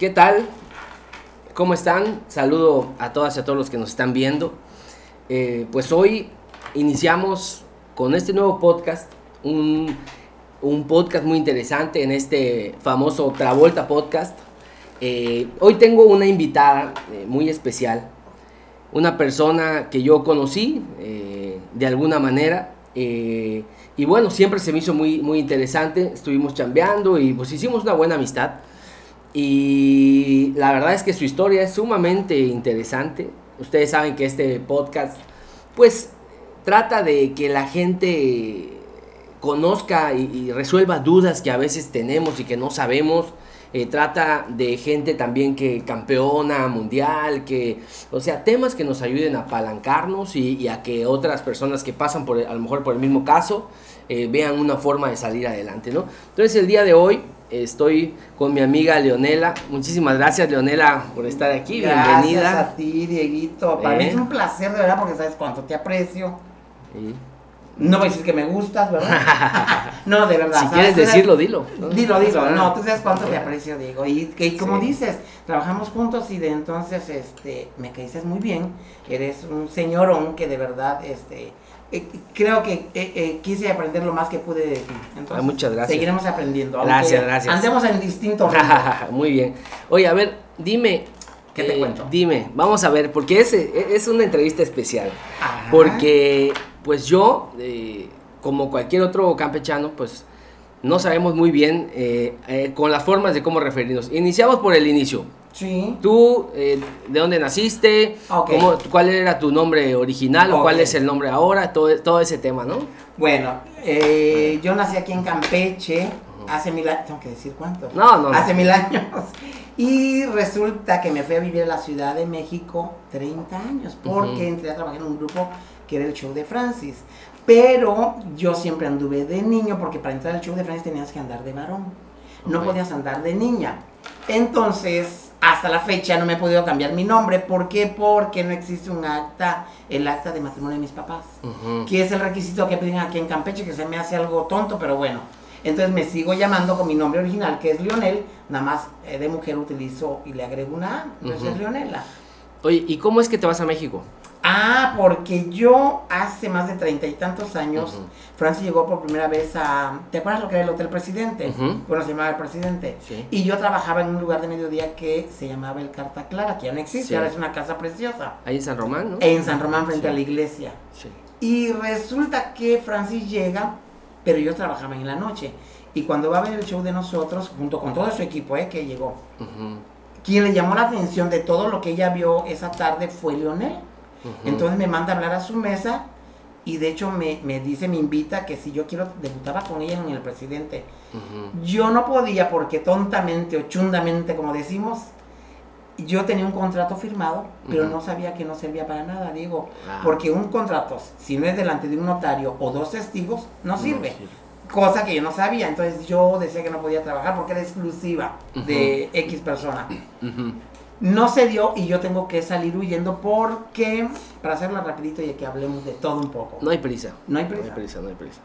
¿Qué tal? ¿Cómo están? Saludo a todas y a todos los que nos están viendo. Eh, pues hoy iniciamos con este nuevo podcast, un, un podcast muy interesante en este famoso Travolta Podcast. Eh, hoy tengo una invitada eh, muy especial, una persona que yo conocí eh, de alguna manera. eh, y bueno, siempre se me hizo muy, muy interesante. Estuvimos chambeando y pues hicimos una buena amistad. Y la verdad es que su historia es sumamente interesante. Ustedes saben que este podcast, pues, trata de que la gente conozca y, resuelva dudas que a veces tenemos y que no sabemos. Eh, trata de gente también que campeona mundial, que, o sea, temas que nos ayuden a apalancarnos y, a que otras personas que pasan por, a lo mejor por el mismo caso, eh, vean una forma de salir adelante, ¿no? Entonces el día de hoy estoy con mi amiga Leonela. Muchísimas gracias Leonela por estar aquí. Gracias Bienvenida. a ti, Dieguito. Para mí Eh. es un placer, de verdad, porque sabes cuánto te aprecio. Sí. No voy a decir que me gustas, ¿verdad? no, de verdad. si ¿sabes? quieres decirlo, dilo. ¿no? Dilo, dilo. No, tú sabes cuánto te aprecio, Diego. Y, que- como Sí. dices, trabajamos juntos y de entonces este, me caíste muy bien. Eres un señorón que de verdad este, eh, creo que eh, eh, quise aprender lo más que pude de ti. Entonces, Ah, muchas gracias. Seguiremos aprendiendo. Gracias, gracias. Andemos en distintos. Muy bien. Oye, a ver, dime. eh, ¿Qué te cuento? Dime, vamos a ver, porque es, es una entrevista especial. Ajá. Porque, pues yo, eh, como cualquier otro campechano, pues no sabemos muy bien eh, eh, con las formas de cómo referirnos. Iniciamos por el inicio. Sí. Tú, eh, ¿de dónde naciste? Ok. ¿Cómo- ¿Cuál era tu nombre original o cuál es el nombre ahora? Todo, todo ese tema, ¿no? Bueno, eh, yo nací aquí en Campeche hace mil años, tengo que decir cuánto. No, no, no. Hace mil años. Y resulta que me fui a vivir a la Ciudad de México 30 años, porque Ujú. entré a trabajar en un grupo que era el show de Francis. Pero yo siempre anduve de niño, porque para entrar al show de Francis tenías que andar de varón. No Ok. podías andar de niña. Entonces, hasta la fecha no me he podido cambiar mi nombre. ¿Por qué? Porque no existe un acta, el acta de matrimonio de mis papás que es el requisito que piden aquí en Campeche, que se me hace algo tonto, pero bueno. Entonces me sigo llamando con mi nombre original, que es Lionel, nada más eh, de mujer utilizo y le agrego una A, entonces Ujú. es Leonela. Oye, ¿y cómo es que te vas a México? Ah, porque yo hace más de treinta y tantos años. Francis llegó por primera vez a... ¿Te acuerdas lo que era el Hotel Presidente? Ujú. Bueno, se llamaba el Presidente. Sí. Y yo trabajaba en un lugar de mediodía que se llamaba el Carta Clara, que ya no existe, Sí. ahora es una casa preciosa. Ahí en San Román, ¿no? En San Román, frente Sí. a la iglesia. Sí. Y resulta que Francis llega, pero yo trabajaba en la noche. Y cuando va a ver el show de nosotros, junto con todo su equipo eh, que llegó, Ujú. quien le llamó la atención de todo lo que ella vio esa tarde fue Entonces me manda a hablar a su mesa y de hecho me, me dice, me invita que si yo quiero, debutaba con ella en el presidente. Yo no podía porque tontamente o chundamente, como decimos, yo tenía un contrato firmado, pero no sabía que no servía para nada, digo. Ah. Porque un contrato, si no es delante de un notario o dos testigos, no sirve. sirve. Cosa que yo no sabía. Entonces yo decía que no podía trabajar porque era exclusiva de X persona. No se dio y yo tengo que salir huyendo porque, para hacerlo rapidito y que hablemos de todo un poco. No hay prisa. No hay No hay prisa. prisa, no hay prisa.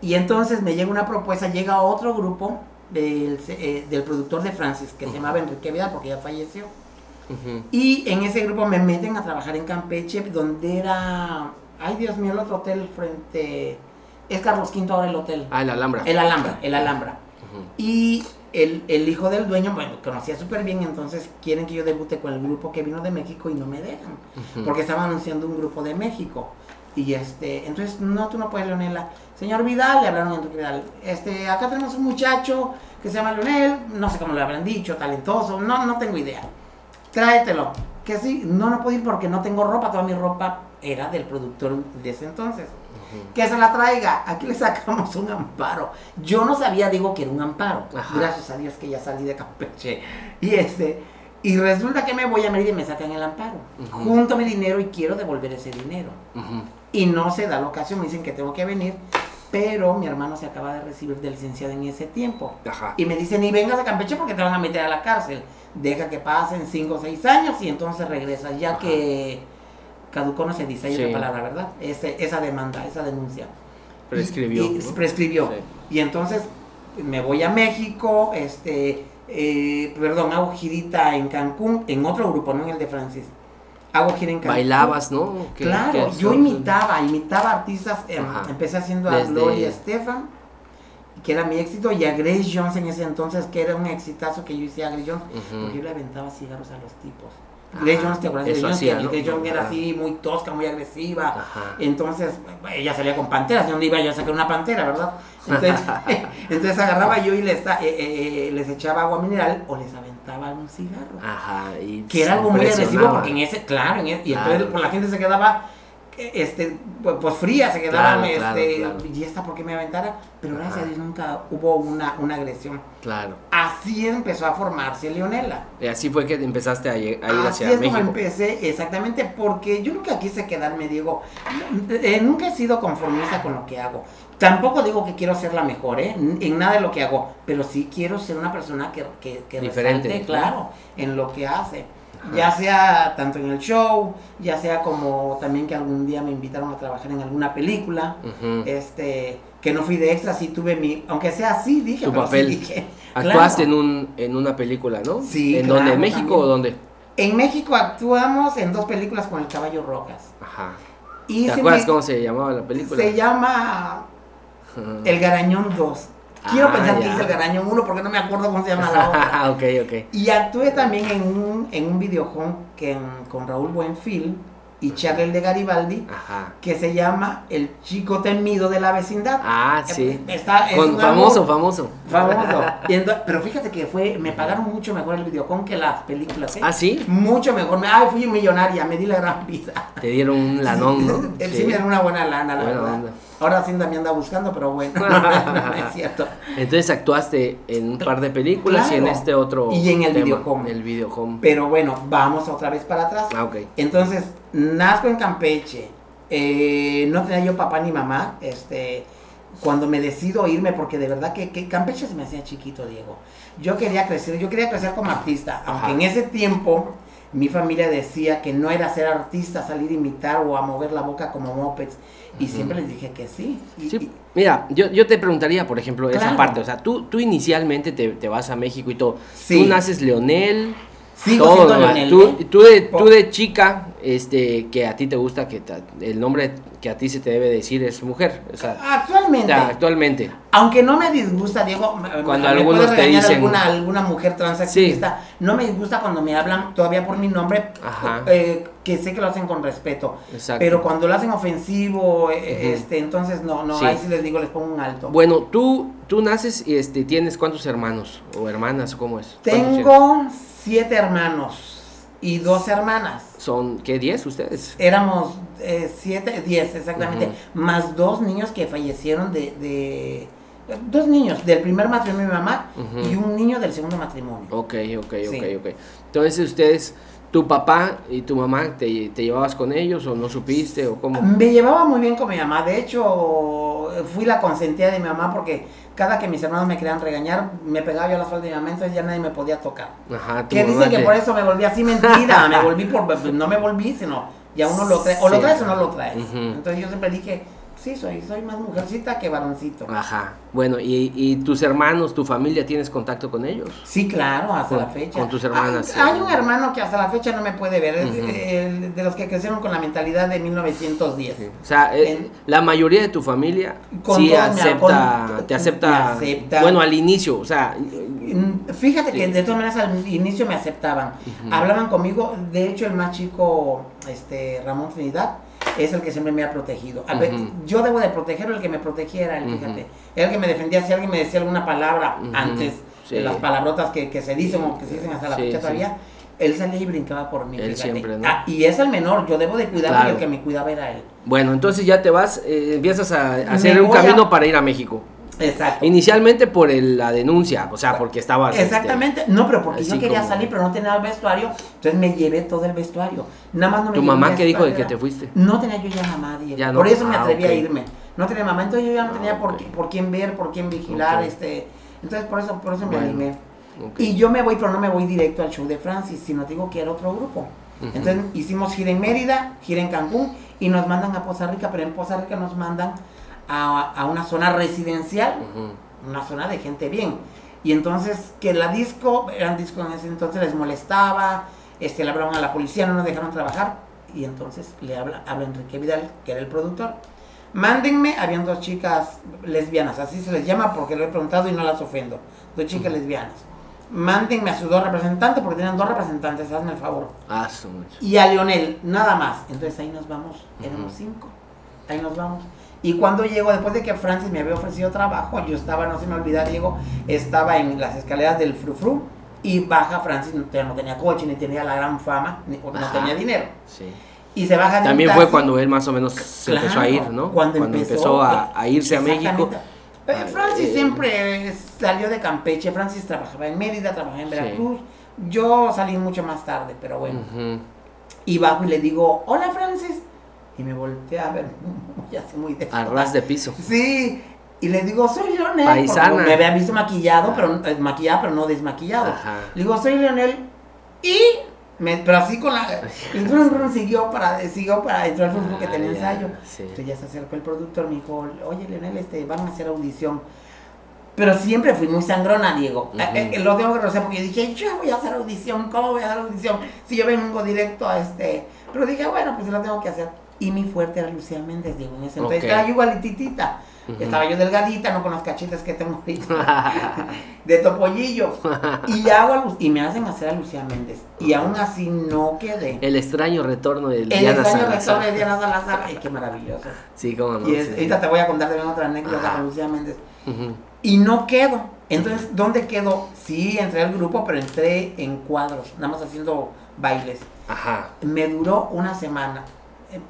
Y entonces me llega una propuesta, llega otro grupo del, eh, del productor de Francis, que se llamaba Enrique Vidal porque ya falleció. Y en ese grupo me meten a trabajar en Campeche, donde era, ay Dios mío, el otro hotel frente, es Carlos V ahora el hotel, Ah, el Alhambra. el Alhambra, el Alhambra. Y el, el hijo del dueño, bueno, conocía súper bien, entonces quieren que yo debute con el grupo que vino de México y no me dejan, porque estaban anunciando un grupo de México. Y este, entonces, no, tú no puedes, Leonela. Señor Vidal, le hablaron a Enrique Vidal. Este, acá tenemos un muchacho que se llama Leonel, no sé cómo le habrán dicho, talentoso, no, no tengo idea. Tráetelo. Que sí, no, no puedo ir porque no tengo ropa, toda mi ropa era del productor de ese entonces. Que se la traiga, aquí le sacamos un amparo. Yo no sabía, digo, que era un amparo. Ajá. Gracias a Dios que ya salí de Campeche. Y este, y resulta que me voy a Mérida y me sacan el amparo. Junto mi dinero y quiero devolver ese dinero. Ujú. Y no se da la ocasión, me dicen que tengo que venir, pero mi hermano se acaba de recibir de licenciado en ese tiempo. Ajá. Y me dicen, ni vengas a Campeche porque te van a meter a la cárcel. Deja que pasen 5 o 6 años y entonces regresas, ya Ajá. que caducó no se dice, hay Sí. otra palabra, ¿verdad? Ese- esa demanda, esa denuncia. Prescribió. Y- y ¿no? prescribió. Sí. Y entonces me voy a México, este, eh, perdón, hago girita en Cancún, en otro grupo, no en el de Francis. Hago gira en Cancún. Bailabas, ¿no? ¿Qué- Claro, qué yo imitaba, imitaba artistas. em, empecé haciendo a Gloria Estefan, que era mi éxito, y a Grace Jones en ese entonces, que era un exitazo que yo hice a Grace Jones, porque yo le aventaba cigarros a los tipos. Grace Jones, ¿te acuerdas de Grace hacía, Jones? ¿no? Que Grace Jones era así, muy tosca, muy agresiva. Ajá. Entonces, ella salía con panteras, ¿de dónde iba yo a sacar una pantera, verdad? Entonces, entonces agarraba yo y les, eh, eh, les echaba agua mineral o les aventaba un cigarro. Ajá. Y que era algo muy agresivo porque en ese, claro, en ese- y Claro. entonces pues, la gente se quedaba este pues, pues, fría, se quedaban Claro, este claro. y esta por qué me aventara, pero gracias a Dios nunca hubo una, una agresión. Claro. Así empezó a formarse Leonela. Y así fue que empezaste a, ir Así hacia es como México. empecé, exactamente, porque yo nunca quise quedarme, Diego. Eh, nunca he sido conformista con lo que hago. Tampoco digo que quiero ser la mejor, ¿eh? En nada de lo que hago, pero sí quiero ser una persona que, que, que Diferente, claro, en lo que hace. Ajá. Ya sea tanto en el show, ya sea como también que algún día me invitaron a trabajar en alguna película, este, que no fui de extra, sí tuve mi, aunque sea así, dije, Tu sí papel. dije, Actuaste claro. en, un, en una película, ¿no? Sí, ¿En claro, dónde? ¿En México también. o dónde? En México actuamos en dos películas con el Caballo Rojas. Ajá. Y ¿Te acuerdas me- cómo se llamaba la película? Se llama. El Garañón 2. Quiero Ah, pensar que es El Garañón 1 porque no me acuerdo cómo se llama la otra. ok, ok. Y actué también en un, en un videojuego que, con Raúl Buenfil y Charlie el de Garibaldi Ajá. que se llama El chico temido de la vecindad. Ah, sí. Está, es Con, famoso, famoso. famoso. Pero fíjate que fue, me pagaron mucho mejor el videojuego que las películas. ¿eh? Ah, sí. Mucho mejor. Me- Ay, fui millonaria, me di la gran vida. Te dieron un lanón, ¿no? Sí, sí me dieron una buena lana, la Buena verdad. onda. Ahora sí me anda buscando, pero bueno, no es cierto. Entonces actuaste en un par de películas y en este otro. Y en el tema, videohome. El. Pero bueno, vamos otra vez para atrás. Ah, ok. Entonces, nazco en Campeche. eh, no tenía yo papá ni mamá. Este, cuando me decido irme, porque de verdad que, que Campeche se me hacía chiquito, Diego. Yo quería crecer, yo quería crecer como artista. Aunque Ajá. en ese tiempo mi familia decía que no era ser artista, salir a imitar o a mover la boca como mopeds. Y siempre les dije que sí. Y- Sí, y- mira, yo, yo te preguntaría, por ejemplo, esa parte. O sea, tú, tú inicialmente te, te vas a México y todo. Sí. Tú naces Leonel. Sigo todo, siendo ¿verdad? Leonel, tú, ¿eh? tú de, tú de chica, este, que a ti te gusta, que ta- el nombre que a ti se te debe decir es mujer. O sea, Actualmente. o sea, actualmente. Aunque no me disgusta, Diego, Cuando me algunos te dicen- alguna, alguna mujer transaccionista, no me disgusta cuando me hablan todavía por mi nombre, Ajá. eh, que sé que lo hacen con respeto. Exacto. Pero cuando lo hacen ofensivo, eh, Ujú. este, entonces no, no, Sí. ahí sí les digo, les pongo un alto. Bueno, tú, tú naces y este, tienes cuántos hermanos o hermanas, ¿cómo es? Tengo siete hermanos y dos hermanas. ¿Son qué, diez ustedes? Éramos eh, siete, diez exactamente, más dos niños que fallecieron de, de- Dos niños, del primer matrimonio de mi mamá y un niño del segundo matrimonio. Ok, ok, Sí. ok, ok. Entonces ustedes, tu papá y tu mamá, ¿te, te llevabas con ellos o no supiste o cómo? Me llevaba muy bien con mi mamá. De hecho, fui la consentida de mi mamá porque cada que mis hermanos me querían regañar, me pegaba yo a la falda de mi mamá, entonces ya nadie me podía tocar. Ajá, Que dicen que te- por eso me volví así mentira. me volví por. No me volví, sino ya uno lo trae. O lo Sí. traes o no lo traes. Ujú. Entonces yo siempre dije, sí, soy, soy más mujercita que varoncito. Ajá. Bueno, y, y tus hermanos, tu familia, ¿tienes contacto con ellos? Sí, claro, hasta Con- la fecha. con tus hermanas, Hay, sí. hay un hermano que hasta la fecha no me puede ver, es el de los que crecieron con la mentalidad de 1910. O sea, eh, En- la mayoría de tu familia Con sí me- acepta, con- te acepta, me acepta. bueno, al inicio, o sea, Mm, Fíjate que Sí. de todas maneras al inicio me aceptaban, hablaban conmigo, de hecho el más chico, este Ramón Trinidad, es el que siempre me ha protegido. A ver, yo debo de protegerlo, el que me protegiera, él, fíjate. El que me defendía si alguien me decía alguna palabra antes Sí. de las palabrotas que, que se dicen o que se dicen hasta la Sí, fecha todavía. Él salía y brincaba por mí. Él fíjate. siempre, ¿no? Ah, y es el menor, yo debo de cuidarlo Claro. y el que me cuidaba era él. bueno, entonces ya te vas, eh, empiezas a hacer un a- camino para ir a México. Exacto. Inicialmente por el- la denuncia, o sea, porque estabas... este, Exactamente, no, pero porque yo quería como- salir, pero no tenía el vestuario, entonces me llevé todo el vestuario. Nada más no me ¿Tu mamá qué dijo de que te fuiste? No tenía yo ya. Ya no. Por eso me Ah, atreví a irme. No tenía mamá, entonces yo ya no Ah, tenía por, ok. por quién ver, por quién vigilar, este. Entonces por eso, por eso me animé. Y yo me voy, pero no me voy directo al show de Francis, sino digo que era otro grupo. Entonces hicimos gira en Mérida, gira en Cancún y nos mandan a Poza Rica, pero en Poza Rica nos mandan a, a una zona residencial una zona de gente bien. Y entonces, que la disco, eran discos en ese entonces, les molestaba, este, le hablaban a la policía, no nos dejaron trabajar. Y entonces le habla, habla Enrique Vidal, que era el productor. Mándenme, habían dos chicas lesbianas, así se les llama porque lo he preguntado y no las ofendo. Dos chicas lesbianas. Mándenme a sus dos representantes porque tienen dos representantes, hazme el favor. Ah. Y a Leonel, nada más. Entonces ahí nos vamos, éramos cinco. Ahí nos vamos. Y cuando llego, después de que Francis me había ofrecido trabajo, yo estaba, no se me olvida, Diego, estaba en las escaleras del Frufru y baja Francis, no, no tenía coche, ni tenía la gran fama, ni, no tenía dinero. Sí. Y se baja de un También fue cuando él más o menos se Claro, empezó a ir, ¿no? Cuando, empezó, a, a irse a México. Eh, Francis eh, siempre salió de Campeche, Francis trabajaba en Mérida, trabajaba en Sí. Veracruz. Yo salí mucho más tarde, pero bueno. Y bajo y le digo, hola Francis. Y me voltea a ver, ya sé muy de A ras de piso. Sí. Y le digo, soy Leonel. Paisana. Me había visto maquillado, pero eh, maquillado, pero no desmaquillado. Ajá. Le digo, soy Leonel. Y me, pero así con la. El run, siguió para, siguió para entrar al fútbol que Ah, tenía ensayo. sí. Entonces ya se acercó el productor, me dijo, oye Leonel, este, van a hacer audición. Pero siempre fui muy sangrona, Diego. Ujú. Eh, eh, lo tengo que reconocer porque dije, yo voy a hacer audición, ¿cómo voy a hacer audición? Si yo vengo directo a este. Pero dije, bueno, pues lo tengo que hacer. Y mi fuerte era Lucía Méndez, ese entonces. Ok. Estaba yo igualititita. Estaba yo delgadita, no con las cachetas que tengo ahorita. de topollillo. Y hago a Lu- y me hacen hacer a Lucía Méndez. Y aún así no quedé. El extraño retorno de El Diana extraño Salazar. retorno de Diana Salazar. Ay, qué maravilloso. Sí, cómo no. Y es- sí. ahorita te voy a contar también otra anécdota Ajá. con Lucía Méndez. Ujú. Y no quedo. Entonces, ¿dónde quedo? Sí, entré al grupo, pero entré en cuadros, nada más haciendo bailes. Ajá. Me duró una semana,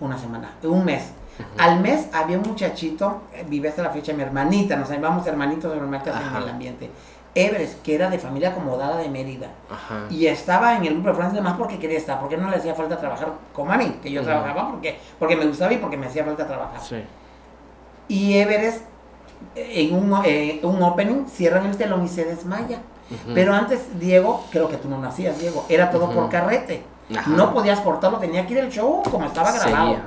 una semana, un mes. Al mes había un muchachito, eh, vive hasta la fecha mi hermanita, nos llamamos hermanitos hermanitas en Ajá. el ambiente. Everest, que era de familia acomodada de Mérida. Ajá. Y estaba en el grupo de Francia más porque quería estar, porque no le hacía falta trabajar como a mí, que yo trabajaba porque, porque me gustaba y porque me hacía falta trabajar. Sí. Y Everest, eh, en un, eh, un opening, cierran el telón y se desmaya. Pero antes, Diego, creo que tú no nacías, Diego, era todo por carrete. Ajá. No podías cortarlo, tenía que ir el show como estaba grabado. Ujú.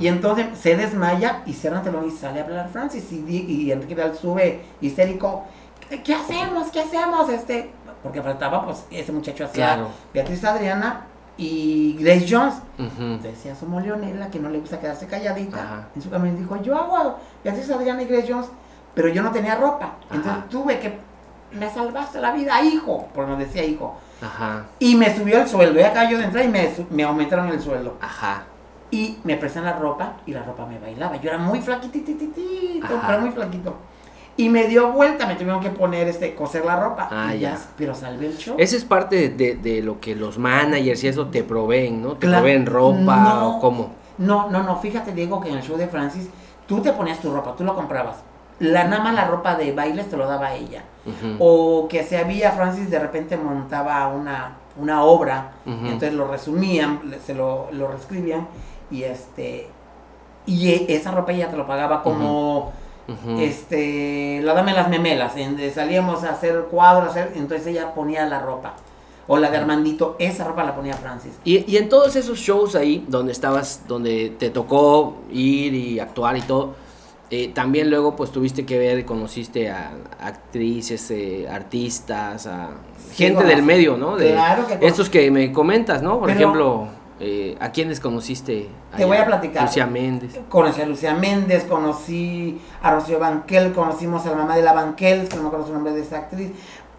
Y entonces se desmaya y cierran el telón y sale a hablar Francis. Y, y Enrique Vidal sube histérico. ¿Qué, qué hacemos? ¿Qué hacemos? Este, porque faltaba, pues, ese muchacho hacía Claro. Beatriz Adriana y Grace Jones. Ujú. Decía somos Leonela, que no le gusta quedarse calladita. Ajá. En su camino dijo, yo hago Beatriz Adriana y Grace Jones, pero yo no tenía ropa. Entonces tuve que, me salvaste la vida, hijo, porque nos decía hijo. Ajá. Y me subió el sueldo, ya acá yo de entrar y me, me aumentaron el sueldo. Ajá. Y me prestan la ropa y la ropa me bailaba. Yo era muy flaquitititito, pero muy flaquito. Y me dio vuelta, me tuvieron que poner, este, coser la ropa. Ah, y ya. Pero salvé el show. Esa es parte de, de- de lo que los managers y eso te proveen, ¿no? Te Claro. proveen ropa No. o cómo. No, no, no, fíjate, Diego, que en el show de Francis, tú te ponías tu ropa, tú lo comprabas. La nada más la ropa de bailes te lo daba ella. O que se había, Francis de repente montaba una, una obra, entonces lo resumían, se lo, lo reescribían, y este y e- esa ropa ella te lo pagaba como este la dame las memelas, en- salíamos a hacer cuadros, hacer- entonces ella ponía la ropa. O la de Armandito, esa ropa la ponía Francis. Y, y en todos esos shows ahí, donde estabas, donde te tocó ir y actuar y todo, eh, también luego pues tuviste que ver, conociste a actrices, eh, artistas, a Sí, gente del medio, ¿no? De Claro que estos que me comentas, ¿no? Por Pero- ejemplo, eh, ¿a quiénes conociste? Te voy a platicar. Lucía Méndez. Conocí a Lucía Méndez, conocí a Rocío Banquel, conocimos a la mamá de la Banquel, que no me acuerdo su nombre de esta actriz.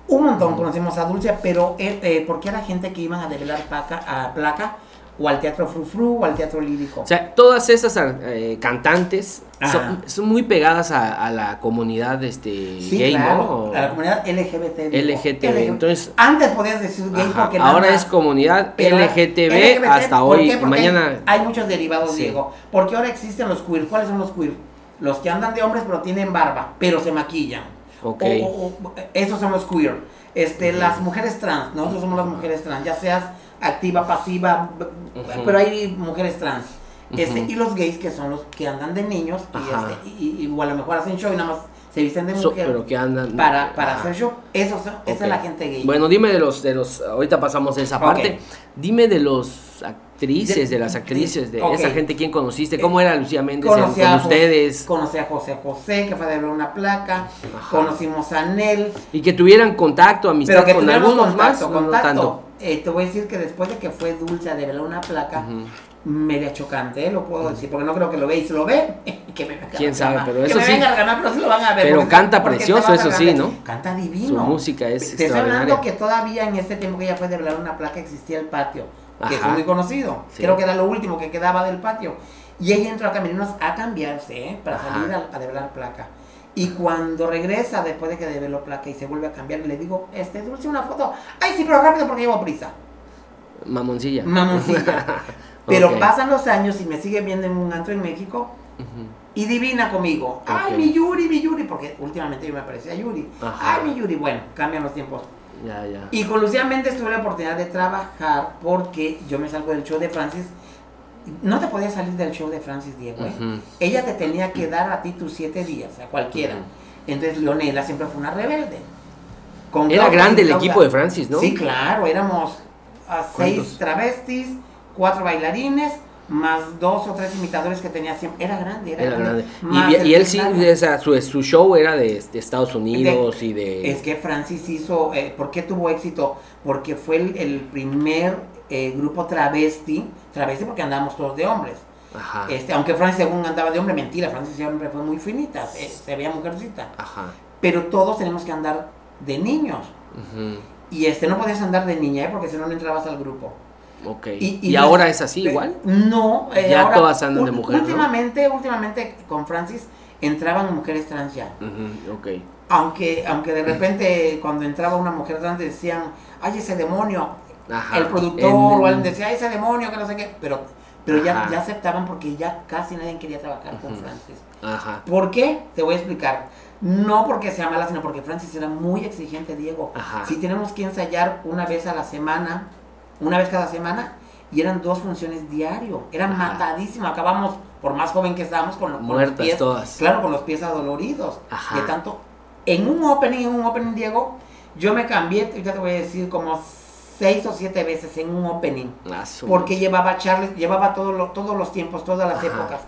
Un montón conocimos a Dulce, pero eh, eh, porque era gente que iban a develar placa, a placa o al teatro frufru o al teatro lírico. O sea, todas esas eh, cantantes son, son muy pegadas a, a la comunidad este, sí, gay, claro, ¿no? A la comunidad LGBT. LGTB. Entonces, Antes podías decir gay Ajá, porque nada ahora más- es comunidad LGTB LGBT, hasta ¿por hoy. qué? y Porque mañana. Hay, muchos derivados, Sí. Diego. Porque ahora existen los queer. ¿Cuáles son los queer? Los que andan de hombres pero tienen barba, pero se maquillan. Ok. O- o- o- esos son los queer. Este. Las mujeres trans, nosotros somos las mujeres trans, ya seas activa, pasiva, pero hay mujeres trans. Este, y los gays que son los que andan de niños y, este, y, y- o a lo mejor hacen show y nada más se visten de So- mujer pero que andan. para, para Ajá. hacer show. Esos son- Esa es la gente gay. Bueno, dime de los, de los. Ahorita pasamos a esa parte. Dime de los ac- actrices, de, De- las actrices, de esa gente, ¿quién conociste? ¿Cómo era Lucía Méndez Conocí con a ustedes? Conocí a José José, que fue de una placa. Ajá. Conocimos a Nel. Y que tuvieran contacto, amistad Pero que con algunos contacto, más, no, no contacto. tanto. Eh, te voy a decir que después de que fue Dulce a develar una placa, Ujú. media chocante, ¿eh? lo puedo decir, porque no creo que lo ve y si lo ve, que me venga Quién sabe, pero que eso me sí. venga a pero sí lo van a ver. Pero porque- canta precioso, eso sí. ¿no? Canta divino. Su música es Te estoy hablando que todavía en este tiempo que ella fue develar una placa existía el patio, que Ajá. es muy conocido. Sí. Creo que era lo último que quedaba del patio. Y ella entró a Camerinos a cambiarse, ¿eh? Para Ajá. salir a, a develar placa. Y cuando regresa después de que develó placa y se vuelve a cambiar, le digo, este, Dulce, una foto. Ay, sí, pero rápido porque llevo prisa. Mamoncilla. Mamoncilla. Pero pasan los años y me sigue viendo en un antro en México y divina conmigo. Ay, mi Yuri, mi Yuri, porque últimamente yo me parecía Yuri. Ajá. Ay, mi Yuri, bueno, cambian los tiempos. Ya, ya. Y con Lucía Méndez tuve la oportunidad de trabajar porque yo me salgo del show de Francis. No te podías salir del show de Francis Diego, ¿eh? Ella te tenía que dar a ti tus siete días, a cualquiera. Entonces Leonela siempre fue una rebelde. Con Era Claudia grande el Claudia- equipo de Francis, ¿no? Sí, claro, éramos a seis ¿Cuántos? travestis, cuatro bailarines, más dos o tres imitadores que tenía siempre. Era grande, era, Era grande. Y, él sí, sea, su, su show era de, de Estados Unidos y de... Es que Francis hizo, eh, ¿por qué tuvo éxito? Porque fue el, el primer eh, grupo travesti, travesti porque andábamos todos de hombres. Ajá. Este, aunque Francis según andaba de hombre, mentira, Francis siempre fue muy finita, se, se veía mujercita. Ajá. Pero todos tenemos que andar de niños. Ujú. Y este no podías andar de niña, ¿eh? porque si no, no entrabas al grupo. Ok. Y- Y, y ahora es así Pe- igual? No, eh, Ya ahora, todas andan de mujer, ¿no? Últimamente, últimamente con Francis entraban mujeres trans ya. Ujú, Ok. Aunque, aunque de repente cuando entraba una mujer trans decían, ay ese demonio, Ajá. el productor En- o alguien decía, ese demonio, que no sé qué, pero, pero ya, ya aceptaban porque ya casi nadie quería trabajar con. Francis. Ajá. ¿Por qué? Te voy a explicar. No porque sea mala, sino porque Francis era muy exigente, Diego. Ajá. Si tenemos que ensayar una vez a la semana, una vez cada semana, y eran dos funciones diario. Era matadísimo. Acabamos, por más joven que estábamos, con, con los pies. todas. Claro, con los pies adoloridos. De tanto. En un opening, en un opening, Diego, yo me cambié, ahorita te voy a decir, como seis o siete veces en un opening. Ah, Porque llevaba Charles, llevaba todo lo- todos los tiempos, todas las Ajá. épocas.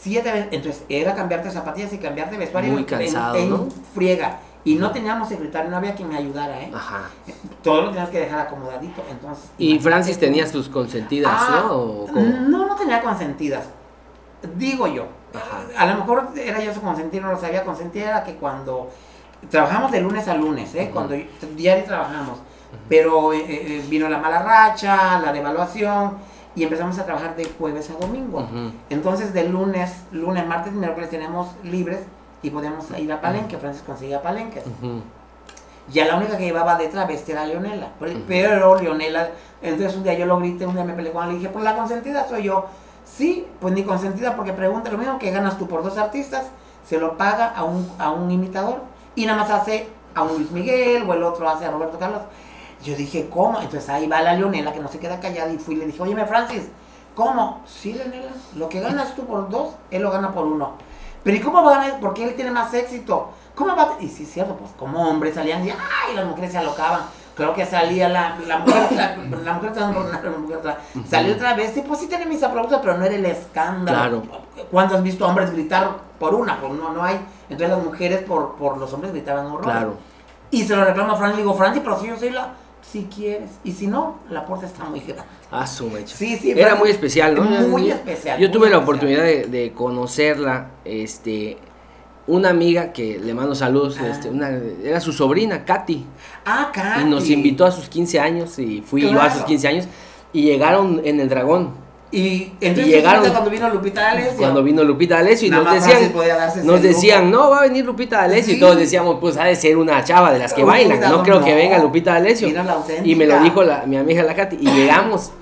Siete veces, entonces era cambiarte zapatillas y cambiarte vestuario Muy en- cansado, en, en ¿no? friega. Y no teníamos secretario, no había quien me ayudara, ¿eh? Ajá. Todo lo tenías que dejar acomodadito, entonces... Y Francis tenía sus consentidas, Ah, ¿no? ¿O? No, no tenía consentidas. Digo yo. Ajá. A lo mejor era yo su consentido, no lo sabía. Consentir era que cuando trabajamos de lunes a lunes, ¿eh? Cuando diario trabajamos. Pero eh, eh, vino la mala racha, la devaluación y empezamos a trabajar de jueves a domingo. Entonces de lunes, lunes, martes y miércoles tenemos libres y podíamos ir a Palenque. Francis conseguía Palenques. Ujú. Ya la única que llevaba de travesti era Leonela. Pero, Ujú. pero Leonela, entonces un día yo lo grité, un día me peleé con él, le dije, pues la consentida soy yo. Sí, pues ni consentida porque pregunta lo mismo que ganas tú por dos artistas, se lo paga a un, a un imitador y nada más hace a un Luis Miguel o el otro hace a Roberto Carlos. Yo dije, ¿cómo? Entonces ahí va la Leonela que no se queda callada y fui y le dije, oye, Francis, ¿cómo? Sí, Leonela, lo que ganas tú por dos, él lo gana por uno. Pero ¿y cómo va a ganar? Porque él tiene más éxito. ¿Cómo va a... Y sí, es cierto, pues como hombres salían y ¡ay! Las mujeres se alocaban. Creo que salía la, la mujer, la, la mujer la mujer trans- salió otra vez, sí, pues sí tiene mis aplausos, pero no era el escándalo. Claro. ¿Cuándo has visto hombres gritar por una? Pues no, no hay. Entonces las mujeres por, por los hombres gritaban horror. Claro. Y se lo reclama a Frank, le digo, Francis, pero si yo soy la... Si quieres. Y si no, la puerta está muy grande. Ah, su mecha. Sí, sí. Era muy especial, ¿no? Muy Yo- especial. Yo muy tuve la oportunidad de, de conocerla, este, una amiga que le mando saludos, Ah. este, una, era su sobrina, Katy, Ah, Katy. y nos invitó a sus 15 años, y fui yo a sus 15 años, y llegaron en el Dragón, Y entonces Y llegaron- cuando vino Lupita D'Alessio. cuando vino Lupita D'Alessio, y Nada nos decían, nos lujo. decían, no, va a venir Lupita D'Alessio, y Sí. todos decíamos, pues ha de ser una chava de las que Uy, bailan, no creo que venga Lupita D'Alessio, y me lo dijo la, mi amiga la Katy, y llegamos,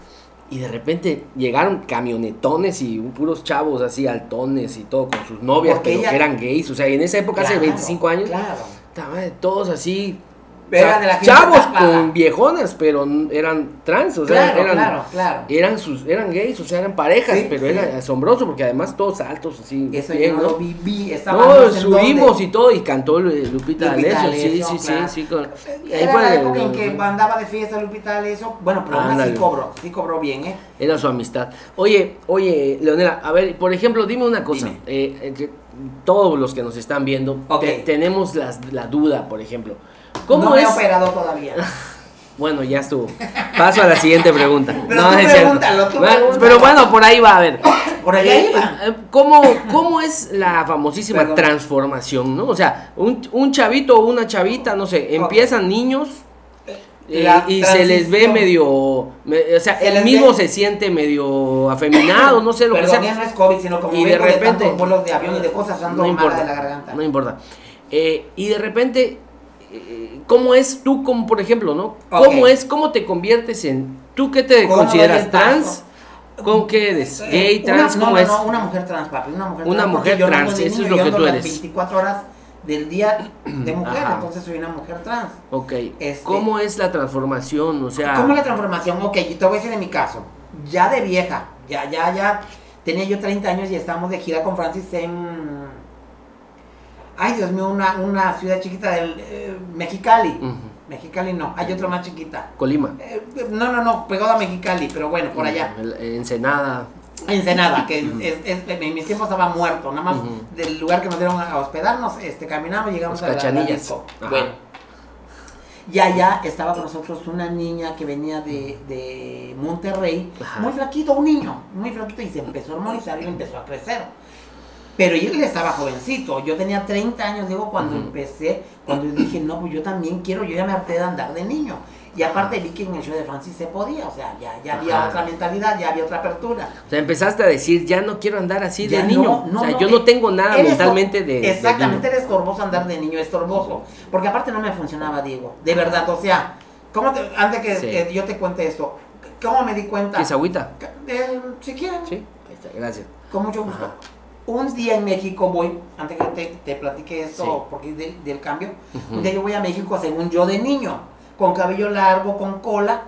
y de repente llegaron camionetones y puros chavos así altones y todo con sus novias, pero ella- que eran gays. O sea, en esa época, hace Claro, 25 años, Claro. todos así. Pero cha- era de la gente chavos tapada. con viejonas, pero eran trans, o sea, Claro, eran, claro, claro. eran sus, eran gays, o sea, eran parejas, Sí, pero sí. era asombroso porque además todos altos así. Eso bien, yo no lo viví. No, en subimos y todo y cantó Lu- Lupita, Lupita sí, sí, sí, claro. sí, con- Era la época en que andaba de fiesta Lupita eso Bueno, pero aún así cobró. Sí cobró bien, ¿eh? Era su amistad. Oye, oye, Leonela, a ver, por ejemplo, dime una cosa. Dime. eh, eh, todos los que nos están viendo, te- tenemos las- la duda, por ejemplo. ¿Cómo no me es? he operado todavía. Bueno, ya estuvo. Paso a la siguiente pregunta. Pero no, tú es pregúntalo, tú pregúntalo. Pero bueno, por ahí va a ver. Por allá Eh, iba. eh, ¿cómo, ¿Cómo es la famosísima Perdón. transformación, no? O sea, un, un chavito o una chavita, no sé, empiezan niños eh, La y se les ve medio, me- o sea, Se les mismo ve- se siente medio afeminado, no sé lo Perdón, que sea. no es COVID, sino como Y de repente, tantos vuelos de avión y de cosas, ando no importa, de la garganta. no importa. Eh, y de repente, eh, ¿cómo es tú, como por ejemplo, no? ¿Cómo es, cómo te conviertes en, tú qué te ¿Cómo consideras trans? ¿Con qué eres? Eh, ¿Gay, una- trans? no, ¿Cómo no, es? no, una mujer trans, papi. Una mujer Una trans. mujer trans, eso es lo que tú eres. 24 horas del día de mujer, Ajá. entonces soy una mujer trans. Ok, Este- ¿cómo es la transformación? O sea, ¿Cómo es la transformación? Ok, yo te voy a decir en mi caso. Ya de vieja, ya, ya, ya. Tenía yo 30 años y estábamos de gira con Francis en. Ay, Dios mío, una, una ciudad chiquita del. eh, Mexicali. Mexicali no, hay otra más chiquita. Colima. Eh, no, no, no, pegado a Mexicali, pero bueno, por allá. Ensenada. Ensenada, que es, es- en mis tiempos estaba muerto, nada más del lugar que nos dieron a hospedarnos, este, caminamos, llegamos Los a la- la. Bueno, y allá estaba con nosotros una niña que venía de, de Monterrey, Ajá. muy flaquito, un niño, muy flaquito, y se empezó a hormonizar y empezó a crecer. Pero él estaba jovencito, yo tenía 30 años, digo, cuando Ujú. empecé, cuando dije, no, pues yo también quiero, yo ya me harté de andar de niño. Y aparte vi que en el show de Francis se podía, o sea, ya, ya había Ajá. otra mentalidad, ya había otra apertura. O sea, empezaste a decir, ya no quiero andar así de Ya niño. no, no, o sea, no, yo no eh, tengo nada mentalmente de. de Exactamente, era estorboso andar de niño, estorboso. Porque aparte no me funcionaba, Diego. De verdad, o sea, ¿cómo te- antes que, Sí. que yo te cuente esto, ¿cómo me di cuenta? ¿Quieres agüita? Eh, si quieren, Sí. Gracias. con mucho gusto. Ajá. Un día en México voy, antes que te, te platique esto, Sí. porque es del, del cambio, un día yo voy a México según yo de niño, con cabello largo, con cola,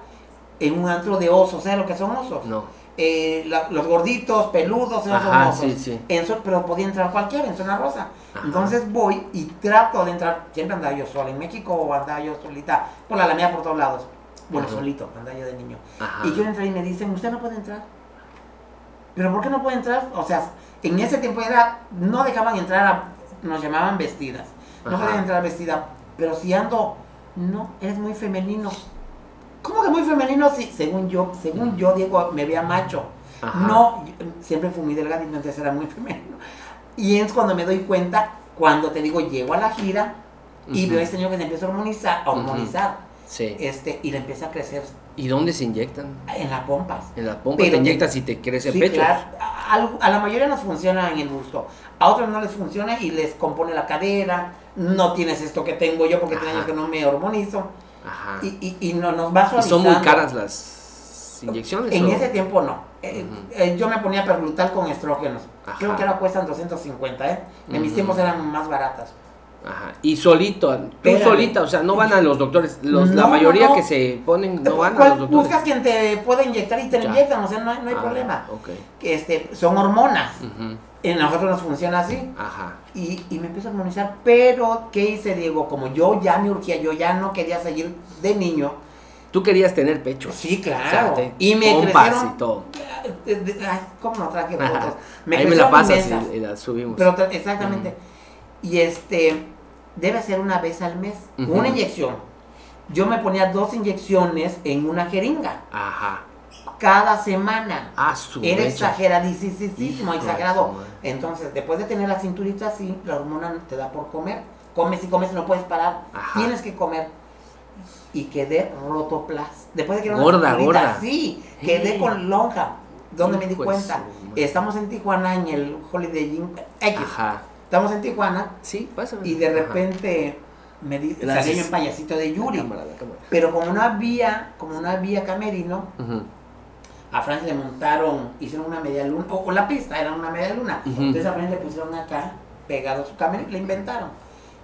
en un antro de osos, ¿sabes lo que son osos? No. Eh, la- los gorditos, peludos, esos Ajá, son osos. sí, sí. Pero podía entrar cualquiera en zona rosa. Ajá. Entonces voy y trato de entrar. Siempre andaba yo sola. En México o andaba yo solita. Por la alameda por todos lados. Bueno, Ajá. solito, andaba yo de niño. Y quiero entrar y me dicen, usted no puede entrar. ¿Pero por qué no puede entrar? O sea, en ese tiempo era, no dejaban entrar, a- nos llamaban vestidas. No Ajá. podían entrar vestida. Pero si ando, no, eres muy femenino. ¿Cómo que muy femenino? Si, según yo, según yo, Diego, me veía macho. Ajá. No, siempre fui muy delgadito, entonces era muy femenino. Y es cuando me doy cuenta, cuando te digo, llego a la gira y veo a este señor que se empieza a hormonizar, a Sí. este, y le empieza a crecer ¿Y dónde se inyectan? en las pompas. En la pompa Pero te inyectas y te crece el Sí, pecho. claro. A, a la mayoría nos funciona en el busto. A otros no les funciona y les compone la cadera. No tienes esto que tengo yo porque Ajá. años que no me hormonizo. Ajá. Y, y, y no, nos va ¿Y suavizando. son muy caras las inyecciones? En o? ese tiempo no. Eh, eh, yo me ponía perglutal con estrógenos. Ajá. Creo que ahora cuestan 250, ¿eh? En mis tiempos eran más baratas. Ajá. Y solito, tú Espérame. solita, o sea, no van a los doctores. Los, la mayoría no. que se ponen no van a ¿Cuál- los doctores. buscas quien te pueda inyectar y te lo Ya. inyectan, o sea, no hay, no hay Ah, problema. Ok. Que este, son hormonas. En nosotros nos funciona así. Ajá. Y, y me empiezo a armonizar. Pero, ¿qué hice, Diego? Como yo ya me urgía, yo ya no quería seguir de niño. Tú querías tener pecho. Sí, O sea, claro. te- y me crecieron. y todo. ay, ¿Cómo no traje fotos? Ahí me la pasas y, y la subimos. Pero exactamente. Y este, debe ser una vez al mes. Una inyección. Yo me ponía dos inyecciones en una jeringa. Ajá. Cada semana. Ah, su Era exageradísimo, exagerado. Entonces, después de tener la cinturita así, la hormona te da por comer. Comes y comes y no puedes parar. Ajá. Tienes que comer. Y quedé rotoplas. Después de que era Gorda, gorda. así, quedé Sí. con lonja. Donde me di cuenta. Estamos en Tijuana en el Holiday Inn X. Ajá. Estamos en Tijuana Sí, pásame. y de Ajá. repente me di, yo en payasito de La Yuri. cámara, la cámara. Pero como no había, como no había camerino, a Francia le montaron, hicieron una media luna, o, o la pista era una media luna. Entonces a Francia le pusieron acá, pegado su camerino, le inventaron.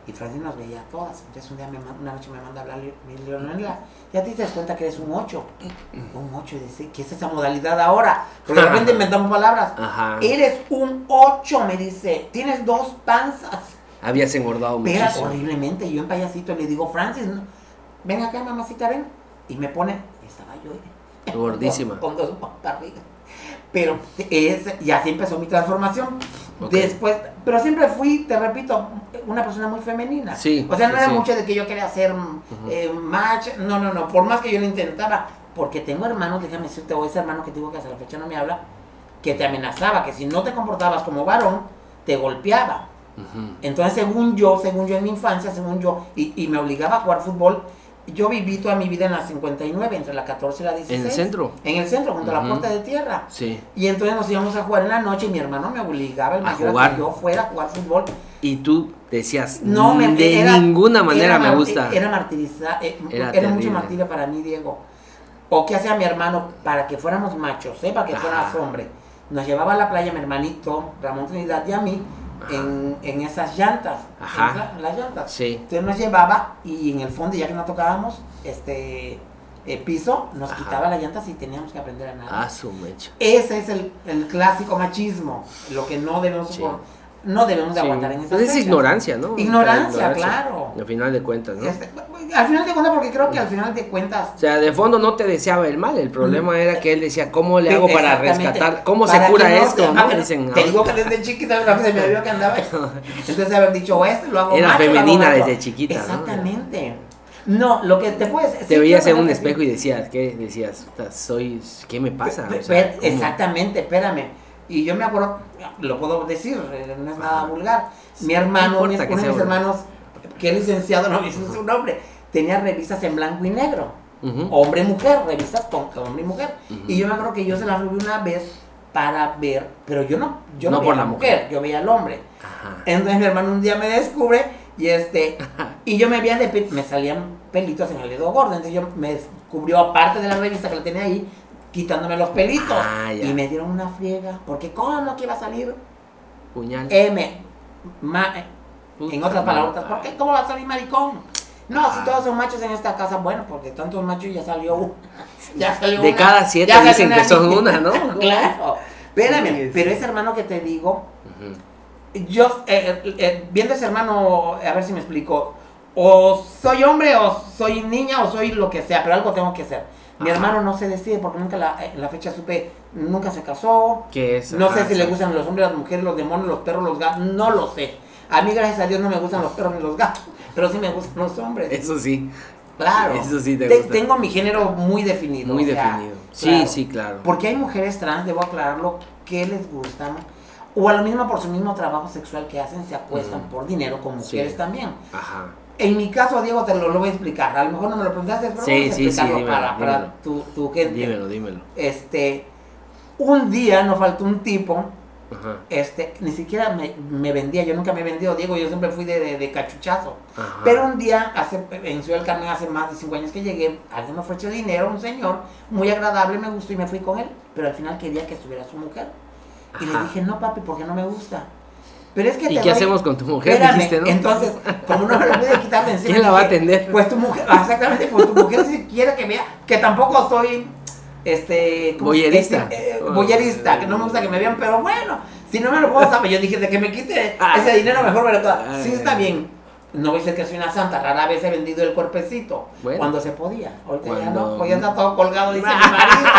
Y Francis nos veía a todas. Entonces un día, me, una noche me manda a hablar, Leonela, ya te das cuenta que eres un 8. Un 8, y dice, ¿qué es esa modalidad ahora? Porque de repente inventamos palabras. Ajá. Eres un 8, me dice, tienes dos panzas. Habías engordado Pega muchísimo. horriblemente. Yo en payasito le digo, Francis, no, ven acá, mamacita, ven. Y me pone, estaba yo eh, Gordísima. Con dos barrigas. Pero es, y así empezó mi transformación. Después, pero siempre fui, te repito, una persona muy femenina. Sí, O sea, no sí, era sí. mucho de que yo quería hacer eh, match. No, no, no. Por más que yo lo intentaba. Porque tengo hermanos, déjame decirte, o ese hermano que te digo que hasta la fecha no me habla, que te amenazaba, que si no te comportabas como varón, te golpeaba. Ujú. Entonces, según yo, según yo en mi infancia, según yo, y, y me obligaba a jugar fútbol, yo viví toda mi vida en la 59, entre la 14 y la 16. ¿En el centro? En el centro, junto a la puerta de tierra. Sí. Y entonces nos íbamos a jugar en la noche y mi hermano me obligaba, el A mayor, a jugar. que yo fuera a jugar fútbol. Y tú decías, No, me, de era- ninguna manera era me gusta. Era martirizar, eh, Era era, mucho martirio para mí, Diego. O qué hacía mi hermano para que fuéramos machos, ¿eh? para que Ajá. fueras hombre. Nos llevaba a la playa mi hermanito, Ramón Trinidad y a mí, en, en esas llantas. Ajá. En la- en las llantas. Sí. Entonces nos llevaba y en el fondo, ya que no tocábamos este eh, piso, nos Ajá. quitaba las llantas y teníamos que aprender a nadar. Ah, su mecha. Ese es el, el clásico machismo, lo que no debemos, Sí. No debemos de Sí. aguantar en esas Pues es fechas. ignorancia, ¿no? Ignorancia, claro. Al final de cuentas, ¿no? Este, al final de cuentas, porque creo que al final de cuentas O sea, de fondo no te deseaba el mal, el problema era que él decía, ¿cómo le Sí, hago para rescatar? ¿Cómo Para se cura no esto? se- ¿no? Dicen, te "Ah". digo que desde chiquita se me vio que andaba. Entonces haber dicho, o este lo hago Era macho, hago femenina macho". desde chiquita, ¿no? Exactamente. ¿no? lo que te puedes. Te veías en un espejo y decías, ¿qué? Decías, "Puta, soy, ¿qué me pasa? O sea, pe- ¿cómo?". exactamente, espérame. Y yo me acuerdo, lo puedo decir, eh, no es nada vulgar. Mi hermano, No mi- uno de mis vulgar. hermanos, que es licenciado, no dice su nombre, tenía revistas en blanco y negro. Ujú. Hombre y mujer, revistas con hombre y mujer. Ujú. Y yo me acuerdo que yo se las robé una vez para ver, pero yo no, yo No no, por veía a la la mujer, yo veía al hombre. Ajá. Entonces mi hermano un día me descubre y este y yo me veía de me salían pelitos en el dedo gordo, entonces yo me cubrió aparte de la revista que la tenía ahí quitándome los pelitos Ah, y me dieron una friega, porque cómo que iba a salir Puñal. M ma- Puta en otras palabras, ¿por qué cómo va a salir maricón? No, si todos son machos en esta casa, bueno, de tantos machos ya salió uno. Ya salió De una. cada siete dicen que son una, ¿no? claro. Espérame, Sí, sí. pero ese hermano que te digo, yo, eh, eh, eh, viendo ese hermano, a ver si me explico, o soy hombre, o soy niña, o soy lo que sea, pero algo tengo que ser. Mi Ajá. hermano no se decide porque nunca la, en la fecha supe, nunca se casó. ¿Qué es? No sé Ajá, si le gustan los hombres, las mujeres, los demonios, los perros, los gatos, no lo sé. A mí, gracias a Dios, no me gustan los perros ni los gatos, pero sí me gustan los hombres. Eso sí, Claro. Eso sí te gusta. Tengo mi género muy definido. muy o sea, definido. Sí, claro. sí, claro. Porque hay mujeres trans, debo aclararlo, que les gustan, o a lo mismo por su mismo trabajo sexual que hacen, se acuestan Ujú. por dinero con Sí. mujeres también. Ajá. En mi caso, Diego, te lo, lo voy a explicar. A lo mejor no me lo preguntaste, pero Sí, vamos a sí, sí, explicarlo dímelo, para, para tu, tu gente. Dímelo, dímelo. Este, un día nos faltó un tipo, Ajá. este, ni siquiera me, me vendía, yo nunca me he vendido, Diego, yo siempre fui de, de- de cachuchazo. Ajá. Pero un día, hace, en Ciudad del Carmen, hace más de cinco años que llegué, alguien me ofreció dinero, un señor, muy agradable, me gustó y me fui con él, pero al final quería que estuviera su mujer. Y Ajá. le dije, no papi, porque no me gusta. Pero es que ¿Y qué hacemos con tu mujer? Espérame, Dijiste, ¿no? Entonces, como no me lo pude quitar de encima. ¿Quién la va a atender? Pues tu mujer, ah, exactamente, pues tu mujer si quiere que vea, que tampoco soy, este... ¿cómo se Boyerista. Eh, boyerista, que no me gusta que me vean, pero bueno, si no me lo puedo saber, yo dije, de que me quite ese dinero mejor me lo quedo. Sí está bien, no voy a decir que soy una santa, rara vez he vendido el cuerpecito, Bueno. cuando se podía, ahorita ya no, pues ya está todo colgado, dice mi marido.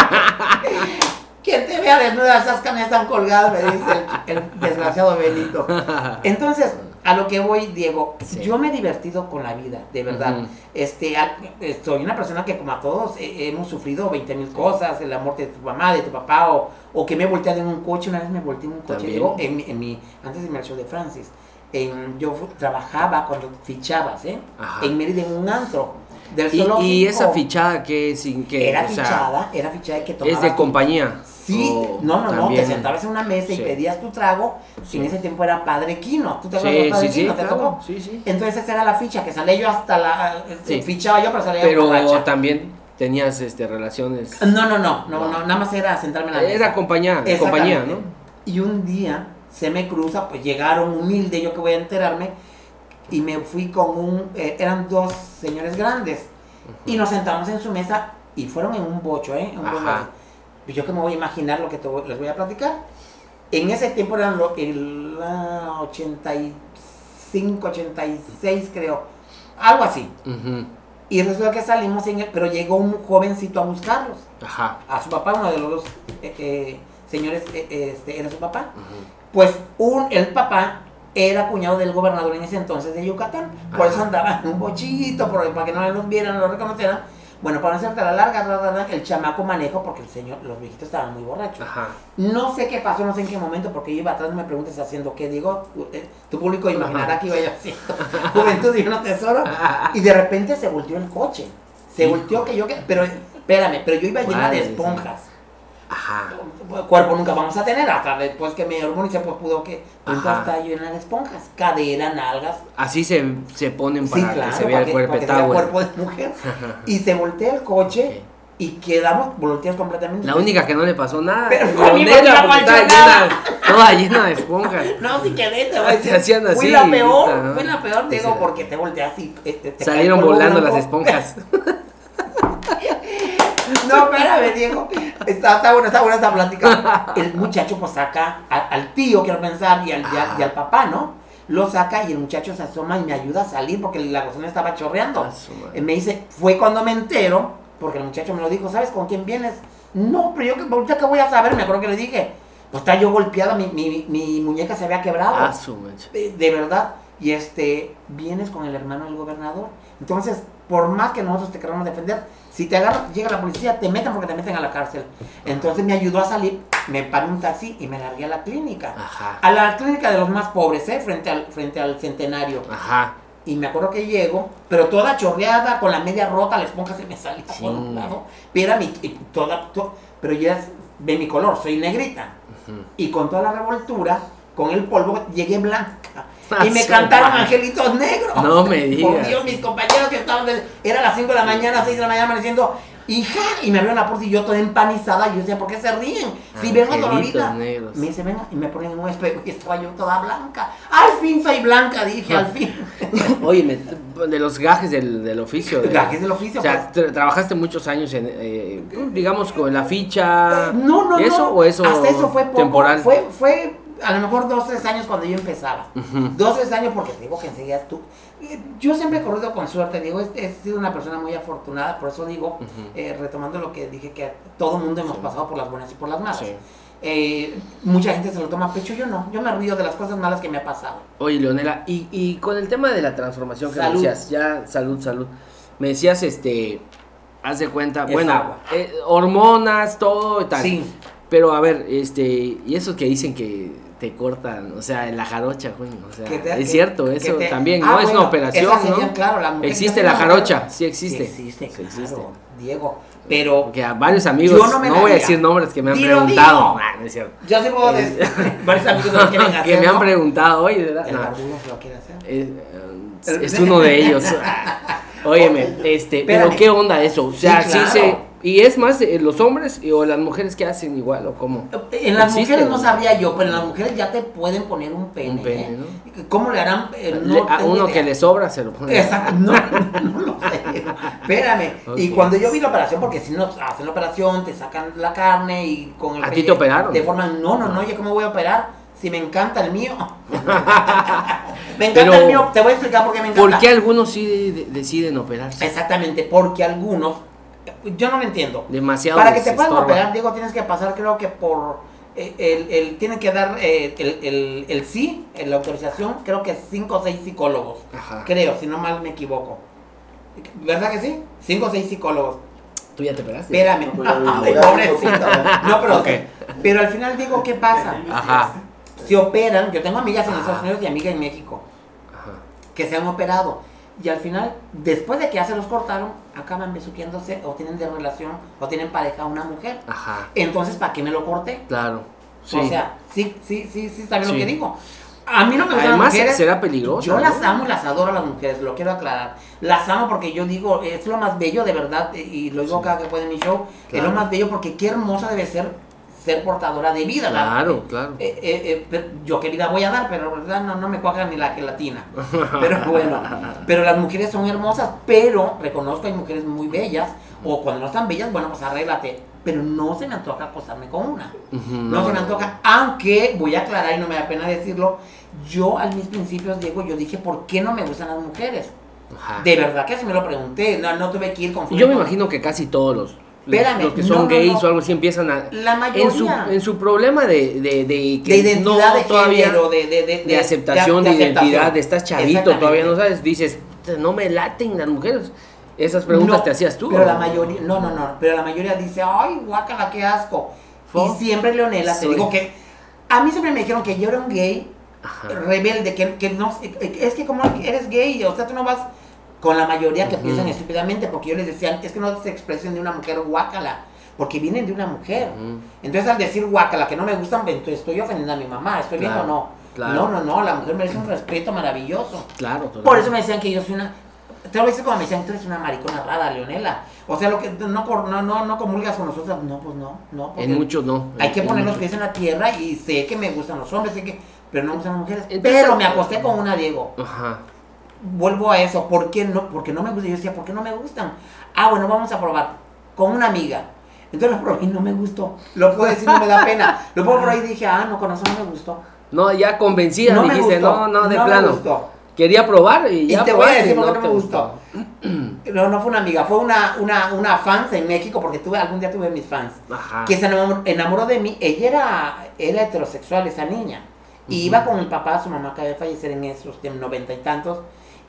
Quien te vea desnuda, esas canas están colgadas, me dice el, el desgraciado Benito. Entonces, a lo que voy, Diego, Sí. yo me he divertido con la vida, de verdad. Ujú. este, a- eh, soy una persona que como a todos hemos sufrido 20 mil cosas, el amor de tu mamá, de tu papá, o, o que me he volteado en un coche, una vez me volteé en un coche. Diego, en, mi- en mi, antes de al show de Francis, en, yo trabajaba cuando fichabas, ¿eh? Ajá. En Mérida, en un antro del Y, y esa fichada que sin que Era o sea, fichada, era fichada que tomabas es de compañía. Sí, o no, no, no, te sentabas en una mesa y pedías tu trago, Sí. y en ese tiempo era Padre Quino, ¿tú te acuerdas Sí, Padre sí, sí, Quino? ¿Te claro, tocó? sí, sí. Entonces esa era la ficha, que salía yo hasta la... Sí. Fichaba yo, pero salía yo Pero borracha. también tenías este relaciones. No, no, no, no, No. nada más era sentarme en la mesa. Era compañía, compañía, ¿no? Y un día se me cruza, pues llegaron humilde, yo que voy a enterarme, y me fui con un, eh, eran dos señores grandes y nos sentamos en su mesa y fueron en un bocho, ¿eh? En un Ajá. bocho. Pues yo que me voy a imaginar lo que te voy- les voy a platicar. En ese tiempo eran lo- el ah, 85, 86 creo, algo así. Ujú. Y resulta que salimos en el, pero llegó un jovencito a buscarlos. Ajá. A su papá, uno de los dos eh, eh, señores eh, este, era su papá. Ujú. Pues un, el papá era cuñado del gobernador en ese entonces de Yucatán. Por eso Ajá. andaba en un bochito, por- para que no los vieran, no lo reconocieran. Bueno, para no hacerte la larga, el chamaco manejo porque el señor, los viejitos estaban muy borrachos. Ajá. No sé qué pasó, no sé en qué momento, porque yo iba atrás me preguntas haciendo qué digo. eh, Tu público imaginará que iba yo haciendo juventud y un tesoro. Y de repente se volteó el coche. Se volteó que yo que. Pero espérame, pero yo iba llena de esponjas. Ajá. Cuerpo nunca vamos a tener, hasta después que me hormonicé, pues pudo que. Pues Ajá. está llena de esponjas. Cadera, nalgas. Así se, se ponen para sí, claro, que se vea el cuerpo para que de mujer. Y se voltea el coche y quedamos volteados completamente. La única que no le pasó nada. Pero fue mi llena, toda llena de esponjas. No, sí quedé, te voy a Te decir. Fui la peor, ajá. fui la peor, Sí, digo, porque te volteas y eh, te- te Salieron volando las esponjas. No, espérame, Diego. Está, está buena, está buena esta plática. El muchacho pues saca a- al tío, quiero pensar, y al, y al- Ajá. y al papá, ¿no? Lo saca y el muchacho se asoma y me ayuda a salir porque la cocina estaba chorreando. Ah, su madre. Eh, Me dice, fue cuando me entero, porque el muchacho me lo dijo, ¿sabes con quién vienes? No, pero yo que ahorita que voy a saber, me acuerdo que le dije, pues está yo golpeada, mi, mi, mi muñeca se había quebrado. Ah, su mancha. de, de verdad. Y este, vienes con el hermano del gobernador. Entonces, por más que nosotros te queramos defender, si te agarra, llega la policía, te meten porque te meten a la cárcel. Entonces me ayudó a salir, me paré un taxi y me largué a la clínica. Ajá. A la clínica de los más pobres, ¿eh? Frente al, frente al centenario. Ajá. Y me acuerdo que llego, pero toda chorreada, con la media rota, la esponja se me salía por un Sí. lado. Pero, mi, toda, to- pero ya de mi color, soy negrita. Ujú. Y con toda la revoltura, con el polvo, llegué blanca. Y me cantaron angelitos negros. No me Por digas. Dios, mis compañeros que estaban, de- era las 5 de la mañana, 6 de la mañana, amaneciendo, hija, y me abrieron la puerta y yo toda empanizada, y yo decía, ¿por qué se ríen? Si vengo Angelitos dolorida. negros. Me dice, venga, y me ponen en un espejo y estaba yo toda blanca. Al fin soy blanca, dije, al fin. Oye, me- de los gajes del, del oficio. de- Gajes del oficio, O sea, tra- trabajaste muchos años en, eh, digamos, con la ficha. Eh, no, no, ¿Y eso no. o eso Hasta eso fue poco. temporal? Fue, fue a lo mejor dos, tres años cuando yo empezaba. Ujú. Dos, tres años porque te digo que enseguida tú. Yo siempre he corrido con suerte, digo, he, he sido una persona muy afortunada, por eso digo, eh, retomando lo que dije, que todo mundo hemos Sí. pasado por las buenas y por las malas. Sí. Eh, mucha gente se lo toma a pecho, yo no, yo me río de las cosas malas que me ha pasado. Oye, Leonela, y, y con el tema de la transformación que me Salud. decías, ya, salud, salud. Me decías, este, haz de cuenta, Es bueno, eh, hormonas, todo y tal. Sí. Pero a ver, este, y esos que dicen que te cortan, o sea, en la jarocha, güey, o sea, Que te- es que- cierto, que eso te- también, Ah, ¿no? es una operación, ¿no? claro, Existe que la jarocha, sí existe. Sí existe, Sí existe. claro, Diego. Pero Porque a varios amigos, no, voy a decir nombres que me han Dilo, preguntado. Ah, no es cierto. yo sí puedo decir, varios amigos que lo quieren hacer. que me han preguntado, oye, ¿verdad? El No. lo quiere hacer. Es, eh, es uno de ellos. Óyeme, este, pero. ¿qué onda eso? O sea, sí, Sí, se. Y es más, eh, los hombres y- o las mujeres que hacen igual, o cómo. En las Existe, mujeres no sabría yo, pero en las mujeres ya te pueden poner un pene. Un pene, ¿eh? ¿no? ¿Cómo le harán? Eh, no a uno idea. que le sobra se lo pone. Exacto, no, no lo sé. Espérame. Y cuando yo vi la operación, porque si no hacen la operación, te sacan la carne y con el ¿A ti te operaron? De forma, no, no, no, ¿yo cómo voy a operar? Si me encanta el mío. me encanta Pero, el mío, te voy a explicar por qué me encanta. ¿Por qué algunos sí de- de- deciden operarse? Exactamente, porque algunos, yo no lo entiendo. Demasiado. Para que te puedan operar, Diego, tienes que pasar, creo que por. eh, El, el, tienen que dar eh, el, el, el sí, la autorización, creo que cinco o seis psicólogos. Ajá. Creo, si no mal me equivoco. ¿Verdad que sí? Cinco o seis psicólogos. ¿Tú ya te operaste? Espérame. No, pobrecito. ya. No, pero, Ok. pero al final digo, ¿qué pasa? Ajá. Se operan, yo tengo amigas en Ajá. Estados Unidos y amigas en México Ajá. que se han operado. Y al final, después de que ya se los cortaron, acaban besuqueándose o tienen de relación o tienen pareja una mujer. Ajá. Entonces, ¿para qué me lo corté? Claro. Sí. O sea, sí, sí, sí, sí, está bien Sí. lo que digo. A mí no me gustan las Además, mujeres. será peligroso. Yo ¿no? las amo y las adoro a las mujeres, lo quiero aclarar. Las amo porque yo digo, es lo más bello de verdad, y lo digo Sí. cada que puedo en mi show, es Claro. lo más bello porque qué hermosa debe ser ser portadora de vida. ¿verdad? Claro, claro. Eh, eh, eh, pero yo qué vida voy a dar, pero verdad no, no me cuaja ni la gelatina. Pero bueno, pero las mujeres son hermosas, pero reconozco hay mujeres muy bellas, o cuando no están bellas, bueno, pues arréglate. Pero no se me antoja acostarme con una. No, se me antoja, aunque voy a aclarar y no me da pena decirlo, yo a mis principios, Diego, yo dije, ¿por qué no me gustan las mujeres? Ajá. De verdad que sí me lo pregunté, no, no tuve que ir con... Yo me imagino que casi todos los- Espérame, los que son no, gays no. o algo así empiezan a... La En su, mayoría en su problema de, de, de que de identidad de todavía género, de, de, aceptación, de, aceptación. identidad, de estás chavito, todavía no sabes, dices, no me laten las mujeres. Esas preguntas te hacías tú. Pero ¿o la mayoría, no, no, no, pero la mayoría dice, ay, guácala, qué asco. Fo. Y siempre, Leonela, te Soy- digo que a mí siempre me dijeron que yo era un gay Ajá. rebelde, que, que no, es que como eres gay, o sea, tú no vas con la mayoría que piensan estúpidamente, porque yo les decía, es que no se expresen de una mujer guácala, porque vienen de una mujer. Entonces al decir guácala, que no me gustan, entonces estoy ofendiendo a mi mamá, ¿estoy bien Claro, o no? claro. No, no, no, la mujer merece un respeto maravilloso. Claro, total. Por eso me decían que yo soy una. Te lo decir como me decían, tú eres una maricona rara, Leonela. O sea, lo que no, no, no, no comulgas con nosotros, no, pues no, no. En muchos no. Hay que poner los pies en la tierra y sé que me gustan los hombres, sé que, pero no me gustan las mujeres. Entonces- pero me acosté con una Diego. Ajá. Vuelvo a eso, ¿por qué no? Porque no me gustan. Yo decía, ¿por qué no me gustan? Ah, bueno, vamos a probar. Con una amiga. Entonces lo probé y no me gustó. Lo puedo decir, no me da pena. Lo puedo probar y dije, ah, no, con eso no me gustó. No, ya convencida No me dijiste, gustó, no, no, de no me plano. gustó. Quería probar y Y ya te voy a decir y por qué no te me gustó. No, no fue una amiga, fue una, una, una fans en México, porque tuve, algún día tuve mis fans, Ajá. que se enamoró, de mí. Ella era, era heterosexual, esa niña. Y iba con el papá, su mamá acaba de fallecer en esos noventa y tantos.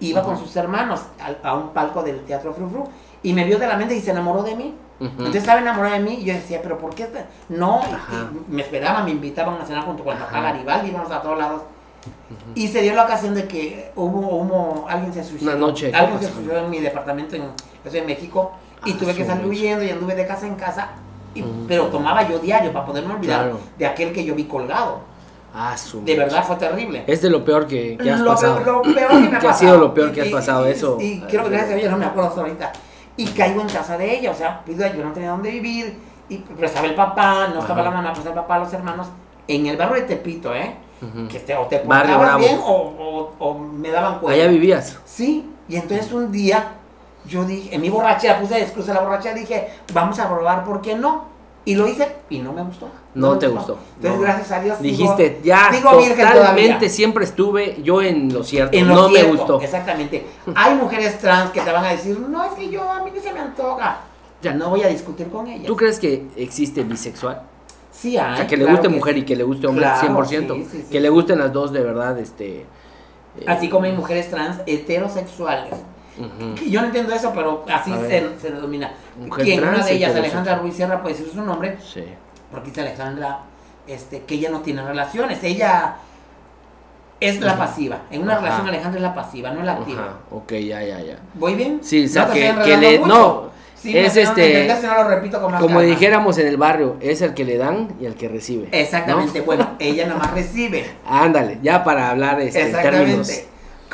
Iba con sus hermanos a, un palco del Teatro Fru Fru, y me vio de la mente y se enamoró de mí. Entonces estaba enamorada de mí y yo decía, pero ¿por qué? esta-?" No, y- me esperaban, me invitaban a cenar junto con el papá. Garibaldi, íbamos a todos lados. Y se dio la ocasión de que hubo, hubo alguien se suicidó. Una noche, ¿qué Alguien se suicidó en mi departamento en, en México y Ah, tuve que salir huyendo y anduve de casa en casa. y-. Pero tomaba yo diario para poderme olvidar Claro. de aquel que yo vi colgado. Ah, su De verdad fue terrible. Es de lo peor que, que has lo, pasado. Lo, lo peor que me ha ¿Qué ha pasado. sido lo peor que has pasado? y- Eso- Y, creo que gracias a Dios no me acuerdo hasta ahorita. Y caigo en casa de ella, o sea, pido, yo no tenía dónde vivir. Y pues estaba el papá, no estaba Ajá. la mamá, pues el papá, los hermanos. En el barrio de Tepito, ¿eh? Que te, o te portabas Bravo. bien o, o, o me daban cuenta. Allá vivías. Sí, y entonces un día yo dije, en mi borrachera, puse excusa la borrachera, dije, vamos a probar, ¿por qué no? Y lo hice y no me gustó. No te gustó. Entonces, No. gracias a Dios. Dijiste, ya, virgen totalmente siempre estuve yo en lo cierto. En lo no cierto, me gustó. Exactamente. Hay mujeres trans que te van a decir, no, es que yo, a mí no se me antoja. Ya. No voy a discutir con ellas. ¿Tú crees que existe bisexual? Sí, hay. o sea, que le claro guste que mujer sí. y que le guste hombre Claro, 100%. sí, sí, sí, que le gusten las dos de verdad, este... eh, Así como hay mujeres trans heterosexuales. Que Yo no entiendo eso, pero así se, se denomina. Quien una de ellas. Alejandra Ruiz Sierra, puede decir su nombre, Sí. porque dice Alejandra este, que ella no tiene relaciones. Ella es la pasiva. En una Ajá. relación, Alejandra es la pasiva, no es la activa. Ajá, ok, ya, ya, ya. ¿Voy bien? Sí, o sea, No que, que le... mucho. No, Sí, es que este... no lo repito con más Como calma. dijéramos en el barrio, es el que le dan y el que recibe. Exactamente, ¿no? bueno, ella nada más recibe. Ándale, ya para hablar este, términos.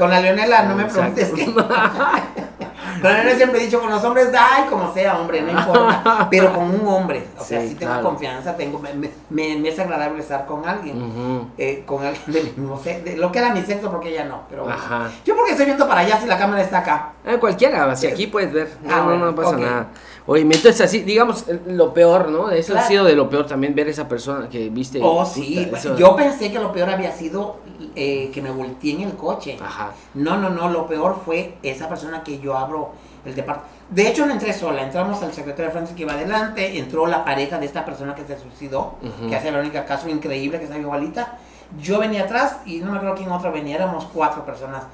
Con la Leonela no me preguntes que. con la Leonela siempre he dicho con los hombres, ay, como sea, hombre, no importa. Pero con un hombre, o sea, Sí, sí tengo claro. confianza, tengo, me, me- me- es agradable estar con alguien. Eh, con alguien del mismo sexo, de lo que era mi sexo, porque ella no. Pero bueno. Ajá. Yo porque estoy viendo para allá si la cámara está acá. Eh, cualquiera, si aquí puedes ver. No, Ah, no, no pasa nada. Oye, entonces así, digamos, eh, lo peor, ¿no? Eso ha sido de lo peor también ver esa persona que viste. Oh, puta, sí. eso- Yo pensé que lo peor había sido eh, que me volteé en el coche. Ajá. No, no, no, lo peor fue esa persona que yo abro el departamento. De hecho, no entré sola, entramos al secretario de Francia que iba adelante, entró la pareja de esta persona que se suicidó, que hace Verónica Castro, increíble, que está igualita. Yo venía atrás y no me acuerdo quién otro venía, éramos cuatro personas.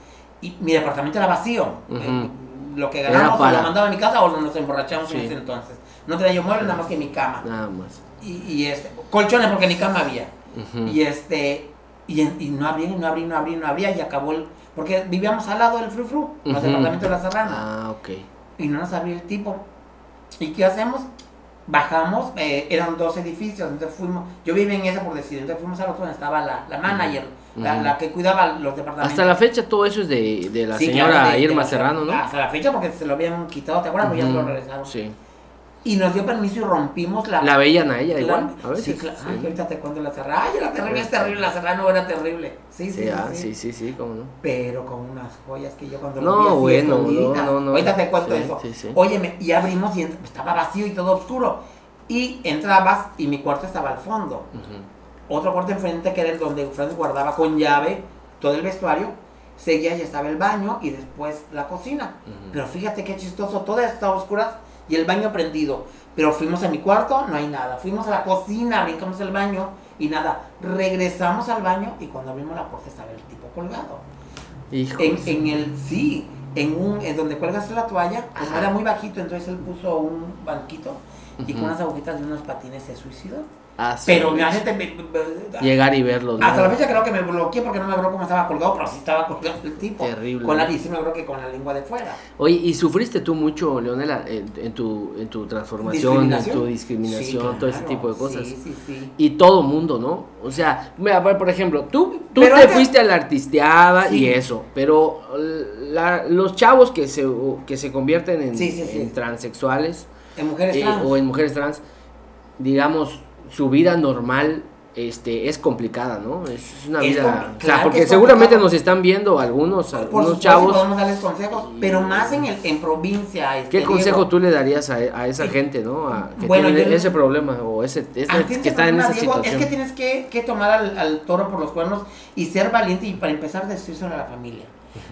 Y mi departamento era vacío. Eh, lo que ganamos para- lo mandaba a mi casa o nos emborrachamos en Sí. ese entonces. No tenía yo muebles nada más que mi cama. Nada más. Y, y este, colchones porque ni cama había. Y este, y, en- y no abría, no abría, no abría, no abría, y acabó el. Porque vivíamos al lado del Fru Fru, los Ujú. departamentos de la Serrana. Ah, ok. Y no nos abría el tipo. ¿Y qué hacemos? Bajamos, eh, eran dos edificios, entonces fuimos, yo vivía en ese por decir, entonces fuimos al otro donde estaba la, la manager. La que cuidaba los departamentos. Hasta la fecha todo eso es de, de la Sí, señora claro, de- de Irma la- Serrano, ¿no? Hasta la fecha porque se lo habían quitado, ¿te acuerdas? Pues ya se lo regresaron. Sí. y nos dio permiso y rompimos la... ¿La veían a ella la- igual? A veces, sí, claro. Ay, sí. ahorita te cuento la cerrada. Ay, era terrible, es terrible, la cerrada no era terrible. Sí, sí, Sí, ah, sí. sí, sí, sí, cómo no. Pero con unas joyas que yo cuando No, lo vi así bueno, no, no, no. Ahorita te cuento eso. sí, sí. Óyeme, y abrimos y estaba vacío y todo oscuro. Y entrabas y mi cuarto estaba al fondo. Ujú. Otro cuarto enfrente que era el donde Francis guardaba con llave todo el vestuario. Seguía y estaba el baño y después la cocina. Ujú. Pero fíjate qué chistoso, todas estaban oscuras y el baño prendido. Pero fuimos a mi cuarto, no hay nada. Fuimos a la cocina, brincamos el baño y nada. Regresamos al baño y cuando abrimos la puerta estaba el tipo colgado. Hijo. En, en el, sí, en un, en donde cuelgas la toalla, Ajá. era muy bajito, entonces él puso un banquito y con unas agujitas de unos patines se suicidó. Pero me- Llegar y verlo. ¿no? hasta la fecha creo que me bloqueé porque no me acuerdo cómo estaba colgado, pero sí estaba colgado el tipo. Terrible. Con la, y sí me acuerdo que con la lengua de fuera. Oye, ¿y sufriste tú mucho, Leonela, en, en tu, en tu transformación, en tu discriminación, Sí, todo ese tipo de cosas? Sí, sí, sí. Y todo mundo, ¿no? O sea, mira, por ejemplo, tú, tú Pero te antes- fuiste a la artisteada Sí. y eso, pero la- los chavos que se, que se convierten en, Sí, en transexuales En mujeres eh, o en mujeres trans, digamos, su vida normal este, es complicada, ¿no? Es una Es vida... o sea, porque seguramente nos están viendo algunos, Por algunos supuesto, chavos. podemos darles consejos, pero más en, el, en provincia. este, ¿Qué consejo Diego. tú le darías a, a esa Sí. gente, no? A, que Bueno, tiene yo- ese problema o ese, que está en esa Diego, situación. Es que tienes que, que tomar al, al toro por los cuernos y ser valiente y para empezar decírselo a la familia.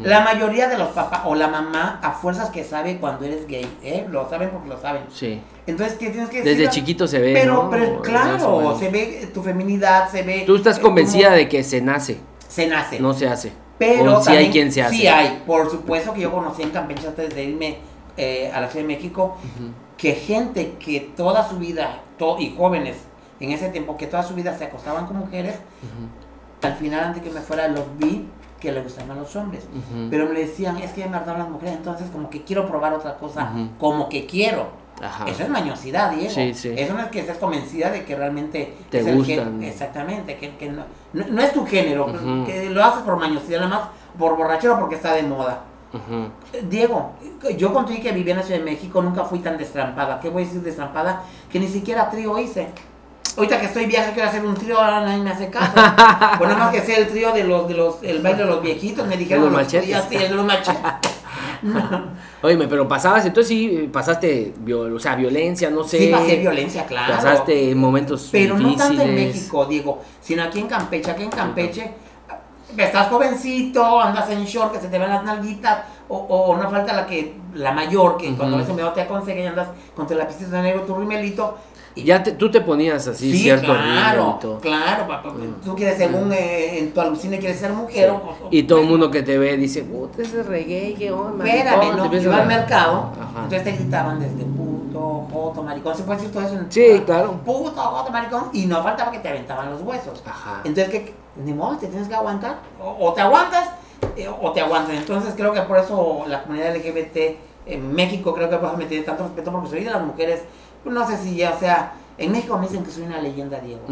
La mayoría de los papás o la mamá a fuerzas que sabe cuando eres gay, ¿eh? Lo saben porque lo saben. Sí. Entonces, ¿qué tienes que decir? Desde chiquito se ve. Pero, ¿no? pero claro, bueno. se ve tu feminidad, se ve... Tú estás eh, convencida de que se nace, Se nace. no se hace. Pero si también- hay quien se hace. Sí hay, por supuesto que yo conocí en Campeche antes de irme eh, a la Ciudad de México, que gente que toda su vida, to- y jóvenes en ese tiempo, que toda su vida se acostaban con mujeres, al final antes que me fuera los vi que le gustaban los hombres. Ujú. Pero me decían, es que ya me hartaron las mujeres, entonces como que quiero probar otra cosa, Ujú. como que quiero. Ajá. Eso es mañosidad, Diego. Sí, sí. Eso no es que estés convencida de que realmente Te es gen- exactamente, que, que no, no, no es tu género, Ujú. que lo haces por mañosidad, nada más por borrachera porque está de moda. Ujú. Eh, Diego, yo contigo que vivía en la Ciudad de México nunca fui tan destrampada. ¿Qué voy a decir destrampada? Que ni siquiera trío hice. Ahorita que estoy viaje quiero hacer un trío, ahora nadie me hace caso. Pues nada más que sea el trío de los, de los, el baile de los viejitos, me dijeron los los machetes. sí, el de los machetes. No. Oye, pero pasabas, entonces sí, pasaste, viol- o sea, violencia, no sé. Sí, pasé violencia, claro. Pasaste momentos Pero no tanto en. México, Diego, sino aquí en Campeche. Aquí en Campeche estás jovencito, andas en short, que se te ven las nalguitas, o, o no falta la que la mayor, que cuando Ujú. ves un te aconseja y andas con tu lapicito de negro, tu rimelito. Y Ya te- tú te ponías así, sí, cierto claro, claro, papá. Mm. Tú quieres, según eh, en tu alucine, quieres ser mujer. o- o- Y todo el mundo que te ve dice, puta, ese reggae, qué onda. Espérame, maricón", no, empiezan iba al mercado, Ajá. entonces te gritaban desde puto, joto, maricón, se puede decir todo eso en Sí, claro. puto, joto, maricón, y no faltaba que te aventaban los huesos. Ajá. Entonces, que ni modo, te tienes que aguantar, o, o te aguantas, eh, o te aguantas. Entonces, creo que por eso la comunidad LGBT en México, creo que por eso me tiene tanto respeto, porque soy de las mujeres, no sé si ya, o sea, en México me dicen que soy una leyenda, Diego.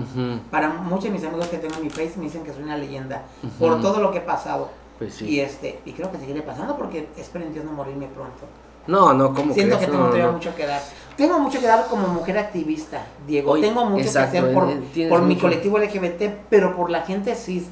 Para muchos de mis amigos que tengo en mi face me dicen que soy una leyenda, por todo lo que he pasado. Pues sí. Y este, y creo que seguiré pasando porque espero en Dios no morirme pronto. No, no, ¿cómo Siento crees? que tengo No, todavía no. mucho que dar. Tengo mucho que dar como mujer activista, Diego. Tengo mucho exacto, que hacer por, eh, por mi colectivo LGBT, pero por la gente cis.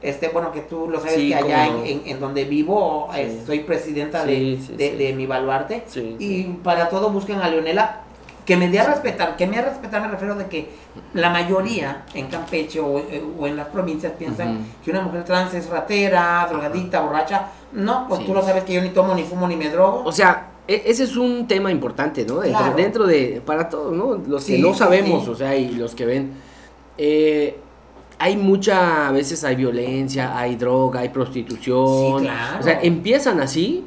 Este, bueno, que tú lo sabes Sí, que allá en, en- en donde vivo Sí. eh, soy presidenta de, de, de mi baluarte. Y para todo busquen a Leonela, que me dé a respetar. Que me dé a respetar me refiero de que la mayoría en Campeche o, eh, o en las provincias piensan que una mujer trans es ratera, drogadicta, borracha. No, pues Sí. tú lo sabes que yo ni tomo, ni fumo, ni me drogo. O sea, e- ese es un tema importante, ¿no? Dentro, Claro. dentro de, para todos, ¿no? Los que no sabemos, sí. o sea, y los que ven, eh, hay mucha, a veces hay violencia, hay droga, hay prostitución. Sí, claro. O sea, empiezan así,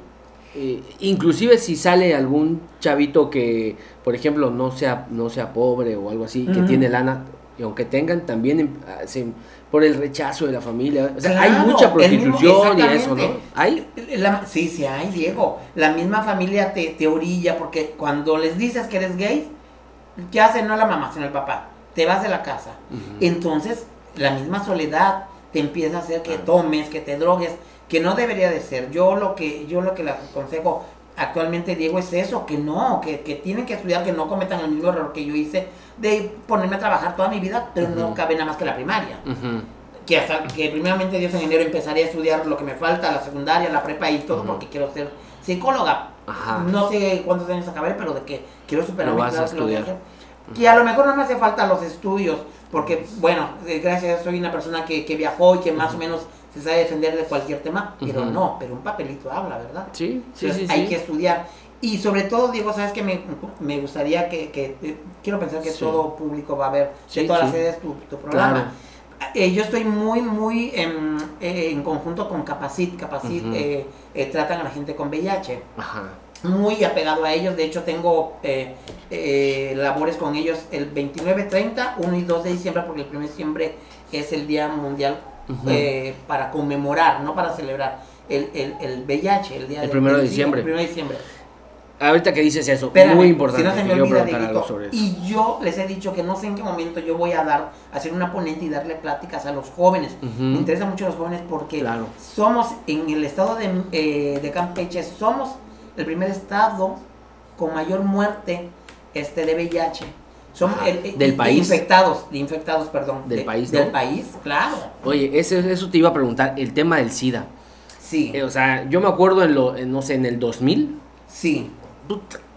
eh, inclusive si sale algún chavito que, por ejemplo, no sea, no sea pobre o algo así, que tiene lana, y aunque tengan, también em- se- por el rechazo de la familia. O sea, hay mucha mismo- prostitución y eso, ¿no? Hay. La- sí, sí hay, Diego. La misma familia te, te orilla porque cuando les dices que eres gay, ¿qué hacen? No la mamá, sino el papá. Te vas de la casa. Entonces, la misma soledad te empieza a hacer que tomes, que te drogues, que no debería de ser. Yo lo que yo lo que les aconsejo actualmente Diego es eso, que no, que, que tienen que estudiar, que no cometan el mismo error que yo hice de ponerme a trabajar toda mi vida, pero no cabe nada más que la primaria. Que hasta que primeramente Dios en enero empezaré a estudiar lo que me falta, la secundaria, la prepa y todo, Ujú. porque quiero ser psicóloga. Ajá. No sé cuántos años acabaré, pero de que quiero superar mi clase, lo. Que a lo mejor no me hace falta los estudios, porque, bueno, eh, gracias soy una persona que, que viajó y que más o menos se sabe defender de cualquier tema, pero no, pero un papelito habla, ¿verdad? Sí, sí, Entonces, sí. hay sí. que estudiar. Y sobre todo, Diego, sabes que me, me gustaría que, que- eh, quiero pensar que Sí. todo público va a ver de todas las sedes tu, tu programa. Claro. Eh, yo estoy muy, muy en, eh, en conjunto con Capacit. Capacit eh, eh, tratan a la gente con VIH. Ajá. Muy apegado a ellos. De hecho, tengo labores con ellos el 29, 30, 1 y 2 de diciembre, porque el 1 de diciembre es el Día Mundial Eh, para conmemorar, no para celebrar, el, el, el VIH, el día El del- primero de del diciembre. El 1 de diciembre. Ahorita que dices eso, Espérame, muy importante. Si no se me quiero olvida, preguntar algo Dieguito. sobre eso. Y yo les he dicho que no sé en qué momento yo voy a dar, hacer una ponente y darle pláticas a los jóvenes. Me interesa mucho los jóvenes porque Claro. somos, en el estado de, eh, de Campeche, somos el primer estado con mayor muerte este, de VIH. Ajá. el- el- ¿Del de país? infectados, de infectados, perdón. ¿Del de- país, Del país, claro. Oye, eso, eso te iba a preguntar, el tema del SIDA. Sí, Eh, o sea, yo me acuerdo en lo, en, no sé, en el 2000, sí.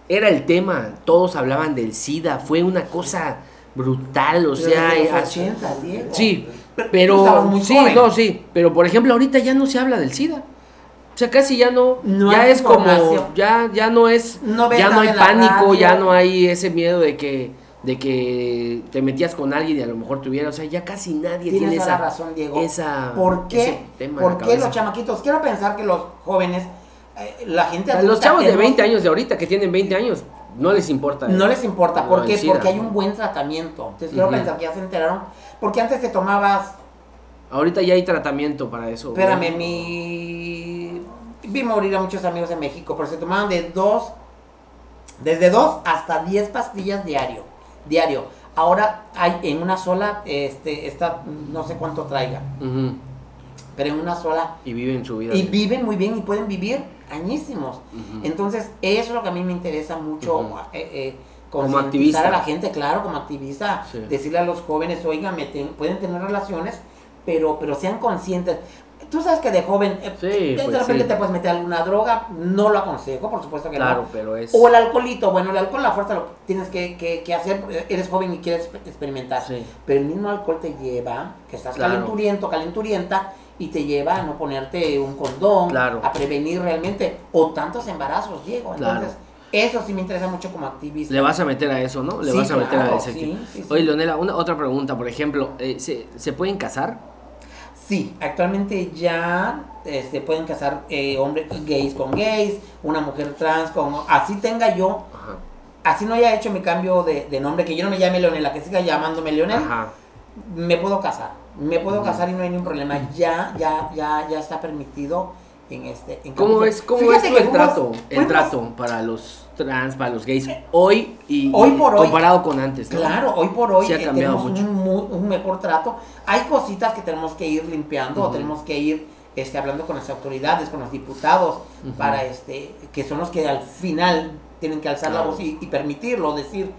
era el tema, todos hablaban del SIDA, fue una cosa brutal, o Pero sea, desde los eh, 80, Diego. sí, Pero muy sí, joven. no, sí, pero por ejemplo, ahorita ya no se habla del SIDA. O sea, casi ya no, No ya es como, ya, ya no es, No ya no hay pánico, radio. ya no hay ese miedo de que, de que te metías con alguien y a lo mejor tuviera, o sea, ya casi nadie Tienes tiene esa, razón, Diego. esa, ¿Por qué? tema ¿Por qué los chamaquitos? Quiero pensar que los jóvenes, eh, la gente A los chavos de tenemos- 20 años de ahorita que tienen 20 años, no les importa. No les importa, ¿por qué? Porque hay un buen tratamiento. Entonces quiero pensar que ya se enteraron. Porque antes te tomabas, Ahorita ya hay tratamiento para eso. espérame, mi... Vi morir a muchos amigos en México, pero se tomaban de dos, desde dos hasta 10 pastillas diario. Diario. Ahora hay en una sola, este, esta, no sé cuánto traiga, pero en una sola Y viven su vida. y viven muy bien y pueden vivir añísimos. Entonces, eso es lo que a mí me interesa mucho. Ujú. eh, eh, Como activista. a la gente, claro, como activista, Sí. decirle a los jóvenes, oigan, pueden tener relaciones, pero, pero sean conscientes. Tú sabes que de joven, eh, Sí, de pues repente sí. te puedes meter alguna droga, no lo aconsejo, por supuesto que Claro, no. pero es. O el alcoholito, bueno, el alcohol, la fuerza lo tienes que, que- que hacer, eh, eres joven y quieres experimentar. Sí. Pero el mismo alcohol te lleva, que estás Claro. calenturiento, calenturienta, y te lleva a no ponerte un condón, Claro. a prevenir realmente, o tantos embarazos, Diego. Entonces, eso sí me interesa mucho como activista. Le vas a meter a eso, ¿no? Le vas a meter a ese. Oye, Leonela, una otra pregunta, por ejemplo, eh, ¿se, ¿se pueden casar? Sí, actualmente ya eh, se pueden casar eh, hombres gays con gays, una mujer trans con... Así tenga yo, Ajá. así no haya hecho mi cambio de, de nombre, que yo no me llame Leonela, que siga llamándome Leonel, Ajá. me puedo casar. Me puedo casar y no hay ningún problema. Ya, ya, ya, ya está permitido en este... En ¿Cómo es, cómo es el fuimos- trato? El trato para los trans, para los gays, hoy y, Hoy y por hoy. comparado con antes, ¿no? Claro, hoy por hoy Sí ha eh, tenemos mucho. un, mejor trato. Hay cositas que tenemos que ir limpiando, o tenemos que ir este, hablando con las autoridades, con los diputados, para este, que son los que al final tienen que alzar la voz y, y permitirlo, decir.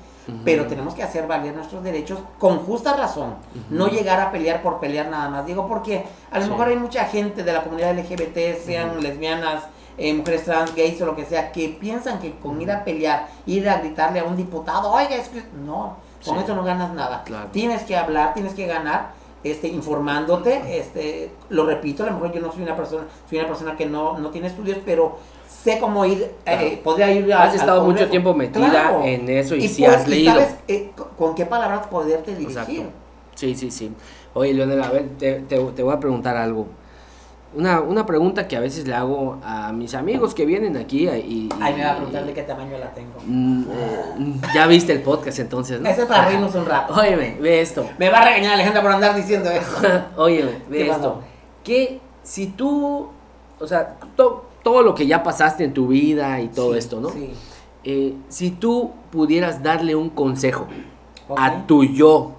Pero tenemos que hacer valer nuestros derechos con justa razón, no llegar a pelear por pelear nada más. Digo, porque a lo Sí. mejor hay mucha gente de la comunidad LGBT, sean lesbianas, eh, mujeres trans, gays o lo que sea, que piensan que con ir a pelear, ir a gritarle a un diputado, oiga, es que no, con Sí. esto no ganas nada. Claro. Tienes que hablar, tienes que ganar, este, informándote, este, lo repito, a lo mejor yo no soy una persona, soy una persona que no, no tiene estudios, pero sé cómo ir, eh, podría ir a- Has estado mucho tiempo metida Claro. en eso y, Y, sí por- has y leído. sabes eh, con- qué palabras poderte dirigir. Exacto. Sí, sí, sí. Oye, Leonel, a ver, te, te- te voy a preguntar algo. Una, una pregunta que a veces le hago a mis amigos que vienen aquí y... y- Ay, me va a preguntar de qué tamaño la tengo. Mm, eh, ya viste el podcast entonces, ¿no? Ese es para reírnos un rato. Óyeme, ve esto. Me va a regañar Alejandra por andar diciendo eso. Óyeme, ve ¿Qué esto. pasó? Que si tú, o sea, to- todo lo que ya pasaste en tu vida y todo Sí, esto, ¿no? Sí. Eh, si tú pudieras darle un consejo a tu yo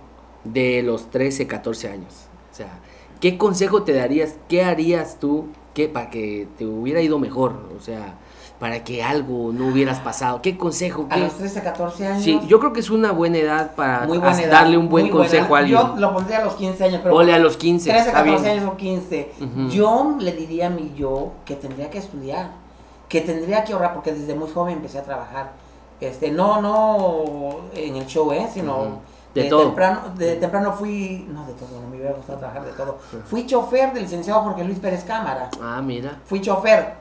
de los 13, 14 años, o sea, ¿qué consejo te darías? ¿Qué harías tú que, para que te hubiera ido mejor? O sea, para que algo no hubieras pasado? ¿Qué consejo? A qué- los 13, 14 años. Sí, yo creo que es una buena edad para buena edad, darle un buen buena consejo a alguien. Yo lo pondría a los 15 años, pero Ponle a los 15. 13, está 14 bien. años o 15. Ujú. Yo le diría a mi yo que tendría que estudiar, que tendría que ahorrar, porque desde muy joven empecé a trabajar. Este, no, no en el show, ¿eh? sino. De todo. Temprano, de temprano fui, no de todo, no me hubiera gustado trabajar de todo. Fui chofer del licenciado Jorge Luis Pérez Cámara. Ah, mira. Fui chofer,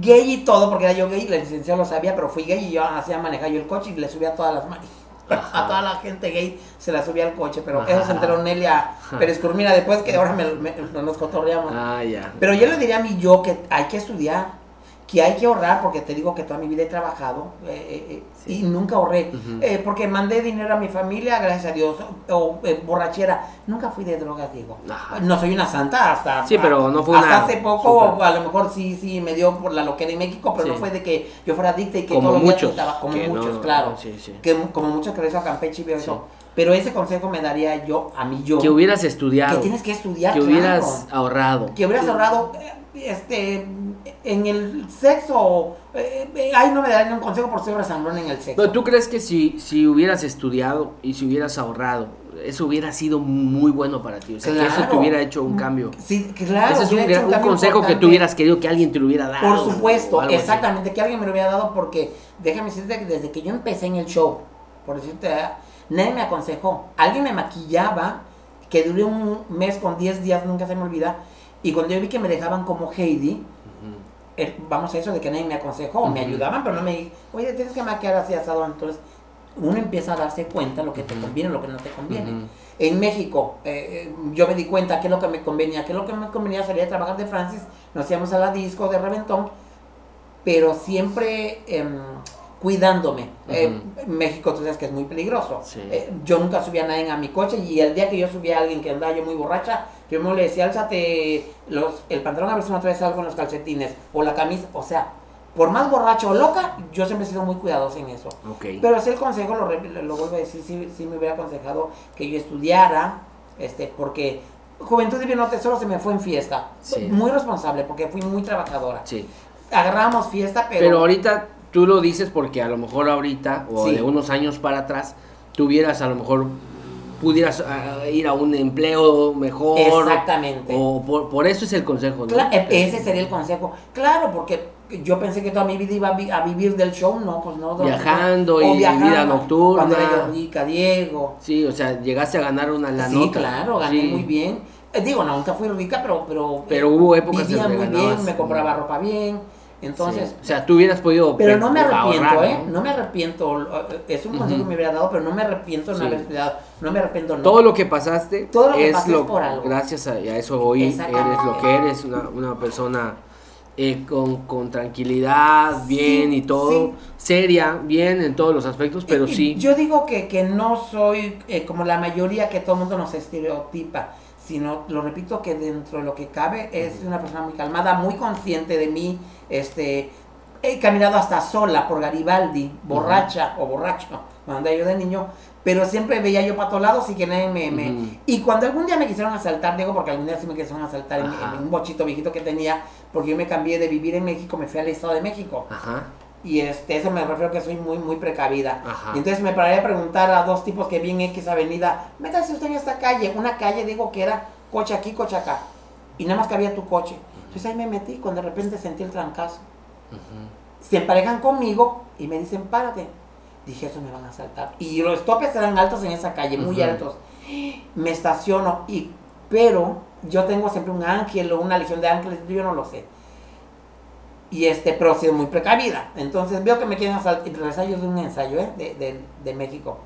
gay y todo, porque era yo gay, el licenciado lo sabía, pero fui gay y yo hacía manejar yo el coche y le subía a todas las manos. Ajá. A toda la gente gay se la subía al coche, pero Ajá. eso se enteró Nelia Pérez Curmina después que ahora me, me- nos cotorreamos. Ah, ya. Pero yo le diría a mi yo que hay que estudiar, que hay que ahorrar, porque te digo que toda mi vida he trabajado eh, eh, eh, Sí. y nunca ahorré. Ujú. Eh, porque mandé dinero a mi familia, gracias a Dios, o eh, borrachera. Nunca fui de drogas, digo. Ajá. No soy una santa hasta. Sí, pero no fue hasta una hace poco, super- a lo mejor sí, sí me dio por la loquera en México, pero Sí. no fue de que yo fuera adicta y que Como todos los días muchos, estaba, como muchos, no, claro. sí, sí. Que, como muchos que regresan a Campeche y veo eso. Pero ese consejo me daría yo, a mí yo, Que hubieras estudiado. que tienes que estudiar, que hubieras claro ahorrado. que hubieras ahorrado eh, este en el sexo eh, eh, ahí no me darían un consejo por ser resangrón en el sexo Pero tú crees que si, si hubieras estudiado y si hubieras ahorrado, eso hubiera sido muy bueno para ti. O sea, que eso te hubiera hecho un cambio. sí claro Ese es un, consejo que tú hubieras querido que alguien te lo hubiera dado. por supuesto así. exactamente que alguien me lo hubiera dado porque déjame decirte que desde que yo empecé en el show por decirte nadie me aconsejó alguien me maquillaba que duré un mes con 10 días nunca se me olvida y cuando yo vi que me dejaban como Heidi eh, vamos a eso de que nadie me aconsejó, me ayudaban, pero no me oye, tienes que maquillar así asado. Entonces, uno empieza a darse cuenta lo que te conviene, lo que no te conviene. En México, eh, eh, yo me di cuenta qué es lo que me convenía, qué es lo que me convenía, salía a trabajar de Francis, nos íbamos a la disco de Reventón, pero siempre em, cuidándome. Eh, México, tú sabes que es muy peligroso. Sí. Eh, yo nunca subía a nadie a mi coche y el día que yo subía a alguien que andaba yo muy borracha, yo me le decía, álzate los, el pantalón a ver si no traes algo en los calcetines o la camisa. O sea, por más borracho o loca, yo siempre he sido muy cuidadoso en eso. Pero sí el consejo, lo, lo vuelvo a decir, sí, sí me hubiera aconsejado que yo estudiara, este, porque Juventud Divino Tesoro se me fue en fiesta. Sí. Muy responsable, porque fui muy trabajadora. sí. Agarrábamos fiesta, pero... Pero ahorita tú lo dices porque a lo mejor ahorita o Sí. de unos años para atrás tuvieras a lo mejor pudieras ah, ir a un empleo mejor Exactamente. o por, por eso es el consejo ¿no? E- ese sería el consejo. Claro, porque yo pensé que toda mi vida iba a, vi- a vivir del show, no, pues no. Viajando y vida nocturna. Cuando era rica, Diego. sí o sea llegaste a ganar una la sí, nota claro, gané Sí. muy bien. Eh, digo, no, nunca fui rica, pero... Pero, Pero eh, hubo épocas Vivía muy bien, me compraba ropa bien. Entonces, Sí. o sea tú hubieras podido Pero no me arrepiento, ahorrar, ¿eh? No me arrepiento. Es un consejo Ujú. que me hubiera dado, pero no me arrepiento de no Sí. haber estudiado. No me arrepiento, no. todo lo que pasaste Todo lo que es lo es por algo. gracias a, a eso hoy eres lo que eres una, una persona eh, con, con tranquilidad bien Sí, y todo seria bien en todos los aspectos pero Y- sí Yo digo que, que no soy eh, como la mayoría que todo el mundo nos estereotipa, sino, lo repito, que dentro de lo que cabe es una persona muy calmada, muy consciente de mí. Este, he caminado hasta sola por Garibaldi, borracha o borracho, cuando yo de niño, pero siempre veía yo para todos lados y que nadie me... Y cuando algún día me quisieron asaltar, digo, porque algún día sí me quisieron asaltar en, en un bochito viejito que tenía, porque yo me cambié de vivir en México, me fui al Estado de México. ajá Y este, eso me refiero que soy muy, muy precavida. Ajá. Y entonces me pararía a preguntar a dos tipos que vi en X avenida, métase usted en esta calle, una calle, digo que era coche aquí, coche acá. Y nada más cabía tu coche. Entonces ahí me metí cuando de repente sentí el trancazo. Se emparejan conmigo y me dicen, párate. Dije, eso me van a saltar. Y los topes eran altos en esa calle, muy altos. Me estaciono, y, pero yo tengo siempre un ángel o una legión de ángeles, yo no lo sé. Y este, pero he sido muy precavida. Entonces veo que me quieren asaltar, y regresé yo de un ensayo ¿eh? de, de, de México.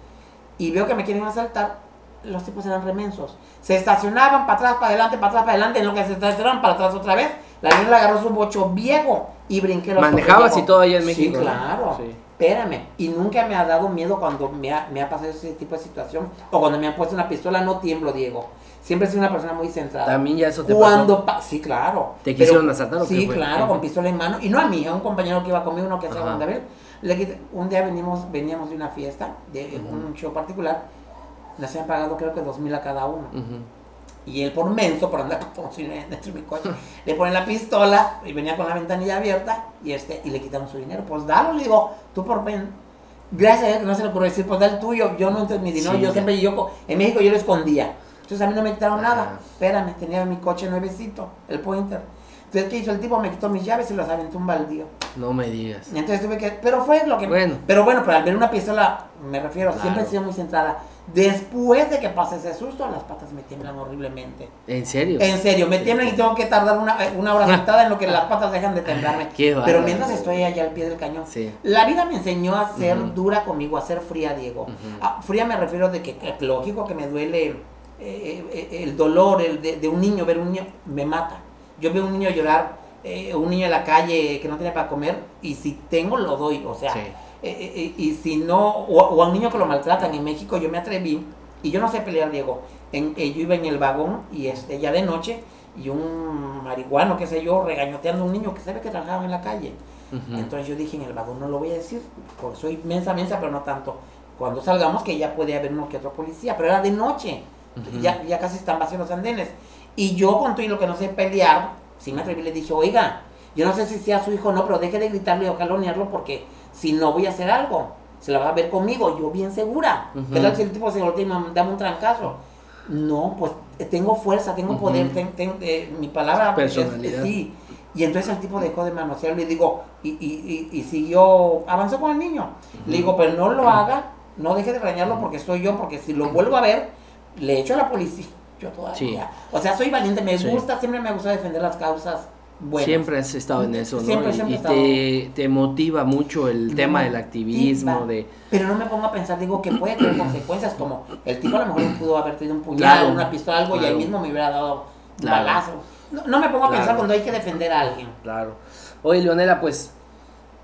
Y veo que me quieren asaltar, los tipos eran remensos. Se estacionaban para atrás, para adelante, para atrás, para adelante, en lo que se estacionaban para atrás otra vez. La niña le agarró su bocho viejo y brinqué los Manejabas y todo allá en Sí, México ¿no? claro. Sí. Espérame. Y nunca me ha dado miedo cuando me ha, me ha pasado ese tipo de situación. O cuando me han puesto una pistola, no tiemblo, Diego. Siempre he sido una persona muy centrada. también ya eso te Cuando pa- sí, claro. ¿Te Pero- quisieron asaltar o qué Sí, fue? claro, Ajá. con pistola en mano. Y no a mí, a un compañero que iba conmigo, uno que Ajá. llama David. Le un día venimos, veníamos de una fiesta, de un show particular. Les habían pagado creo que dos mil a cada uno. pasó? Y él por menso, por andar como si dentro de mi coche, le ponen la pistola y venía con la ventanilla abierta y este y le quitamos su dinero. Pues dalo, le digo, tú por pen. Gracias a él que no se le ocurrió decir, pues da el tuyo, yo no entro mi dinero, Sí, yo ya. siempre, yo, en México yo lo escondía. Entonces a mí no me quitaron Ajá. nada. Espérame, tenía mi coche nuevecito, el Pointer. Entonces, ¿qué hizo el tipo? Me quitó mis llaves y las aventó un baldío. No me digas. Entonces tuve que, pero fue lo que, Bueno. pero bueno, pero al ver una pistola, me refiero, Claro. siempre he sido muy centrada. Después de que pase ese susto, las patas me tiemblan horriblemente. ¿En serio? En serio, me tiemblan y tengo que tardar una, una hora sentada en lo que las patas dejan de temblarme. Qué pero mientras estoy allá al pie del cañón, Sí. la vida me enseñó a ser dura conmigo, a ser fría, Diego. Ah, fría me refiero de que, que lógico que me duele eh, eh, el dolor el de, de un niño, ver un niño, me mata. Yo veo un niño llorar, eh, un niño en la calle que no tiene para comer, y si tengo, lo doy. O sea, Sí. Eh, eh, eh, y si no, o, o a un niño que lo maltratan en México, yo me atreví, y yo no sé pelear, Diego. En, yo iba en el vagón, y este, ya de noche, y un marihuano, qué sé yo, regañoteando a un niño que se ve que trabajaba en la calle. Ujú. Entonces yo dije en el vagón, no lo voy a decir, porque soy mensa, mensa, pero no tanto. Cuando salgamos que ya puede haber uno que otro policía, pero era de noche, Ujú. ya, ya casi están vacíos los andenes. Y yo con todo y lo que no sé pelear, sí me atreví le dije, oiga, yo no sé si sea su hijo o no, pero deje de gritarle o jalonearlo porque si no voy a hacer algo, se la va a ver conmigo, yo bien segura. ¿Qué tal si el tipo se voltea y me da un trancazo? No, pues eh, tengo fuerza, tengo poder, ten- ten- eh, mi palabra es- Personalidad. sí. Y entonces el tipo dejó de manosearlo y digo, y, y, y, y siguió, avanzó con el niño. Le digo, pero no lo haga, no deje de regañarlo porque soy yo, porque si lo vuelvo a ver, le echo a la policía. Yo todavía. Sí. O sea, soy valiente, me Sí. gusta, siempre me gusta defender las causas buenas. Siempre has estado en eso, ¿no? Siempre, Y- siempre y he te, te motiva mucho el Me tema del motiva. activismo, de... Pero no me pongo a pensar, digo, que puede tener consecuencias, como el tipo a lo mejor pudo haber tenido un puñal, Claro, una pistola, algo, y ahí mismo me hubiera dado un Claro. balazo. No, no me pongo a pensar cuando hay que defender a alguien. Claro. Oye, Leonela, pues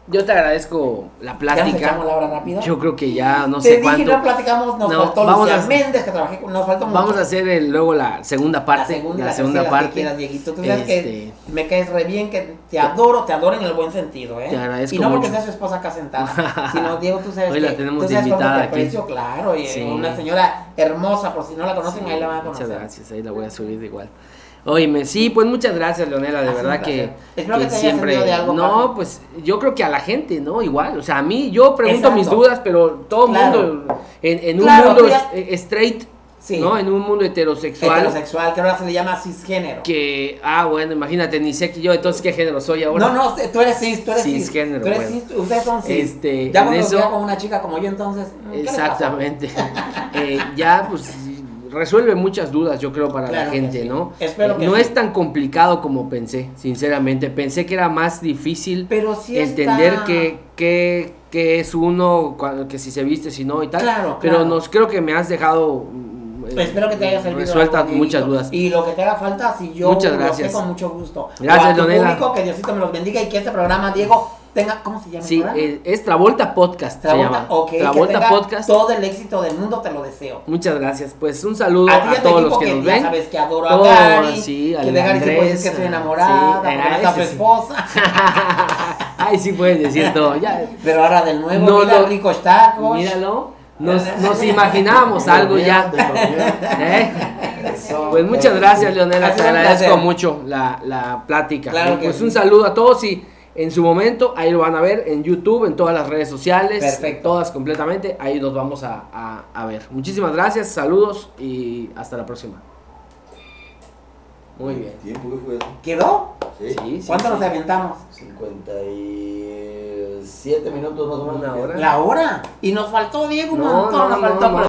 yo te agradezco la ¿Ya plática. echamos la hora rápido? Yo creo que ya no Te sé dije, cuánto. no platicamos, nos No, faltó vamos Lucía a- Méndez, que trabajé con, nos faltó mucho. Vamos a hacer el- luego la segunda parte. la segunda, la la segunda que parte. quieras, Dieguito. Tú sabes Este, que me caes re bien, que te adoro, te adoro en el buen sentido, ¿eh? Te agradezco Y no porque mucho. seas su esposa acá sentada, sino Diego, tú sabes Hoy que la tenemos tú sabes invitada te aquí. aprecio, claro, y Sí. una señora hermosa, por si no la conocen, Sí, ahí la van a Muchas conocer. gracias, ahí la voy a subir igual. Oye, sí, pues muchas gracias, Leonela, de sido verdad que. Espero que te haya siempre. de algo, no, pues yo creo que a la gente, ¿no? Igual, o sea, a mí yo pregunto Exacto. mis dudas, pero todo el Claro. mundo, en, en un mundo es- eh, straight, Sí. ¿no? En un mundo heterosexual. Heterosexual, que ahora se le llama cisgénero. Que, ah, bueno, imagínate, ni sé que yo, entonces, ¿qué género soy ahora? No, no, tú eres cis, tú eres cis. Cisgénero, Tú eres bueno. cis, ustedes son cis. Este, ya en eso- con una chica como yo, entonces. Exactamente. Eh, ya, pues, resuelve muchas dudas, yo creo, para Claro la gente, sí. ¿no? Espero Eh, que no sí. es tan complicado como pensé, sinceramente. Pensé que era más difícil Pero sí entender está- que, que, que es uno, cuando- que si se viste, si no y tal. Claro, Pero claro. nos creo que me has dejado Espero que te haya servido. resueltas muchas dudas. Y lo que te haga falta, si yo Muchas lo gracias. sé con mucho gusto. Gracias, O a tu Leonela. público, que Diosito me los bendiga y que este programa, Diego, tenga. ¿Cómo se llama Sí, el eh, es Travolta Podcast, se Travolta, llama. ok, que Travolta tenga Podcast. Todo el éxito del mundo te lo deseo. Muchas gracias. Pues un saludo A todos los que, que nos ya ven. sabes que adoro Todo, a Gary. sí, que de Gary se puede decir que estoy enamorada, sí, a ese sí. esposa. Ay, sí puedes decir todo. Ya, Pero ahora de nuevo, No, mira no. ricos tacos. míralo. Nos, nos imaginábamos algo ya. ¿Eh? Pues muchas gracias, Leonela. Te agradezco mucho la, la plática. Claro pues sí. un saludo a todos y en su momento ahí lo van a ver en YouTube, en todas las redes sociales. Perfecto. Todas completamente. Ahí los vamos a, a- a ver. Muchísimas gracias, saludos y hasta la próxima. Muy bien. ¿Tiempo que fue eso? ¿Quedó? Sí. Sí, sí, ¿Cuánto sí. nos aventamos? 57 minutos más o menos. Una hora. La hora. Y nos faltó, Diego, un No, montón. no, nos no, faltó, no.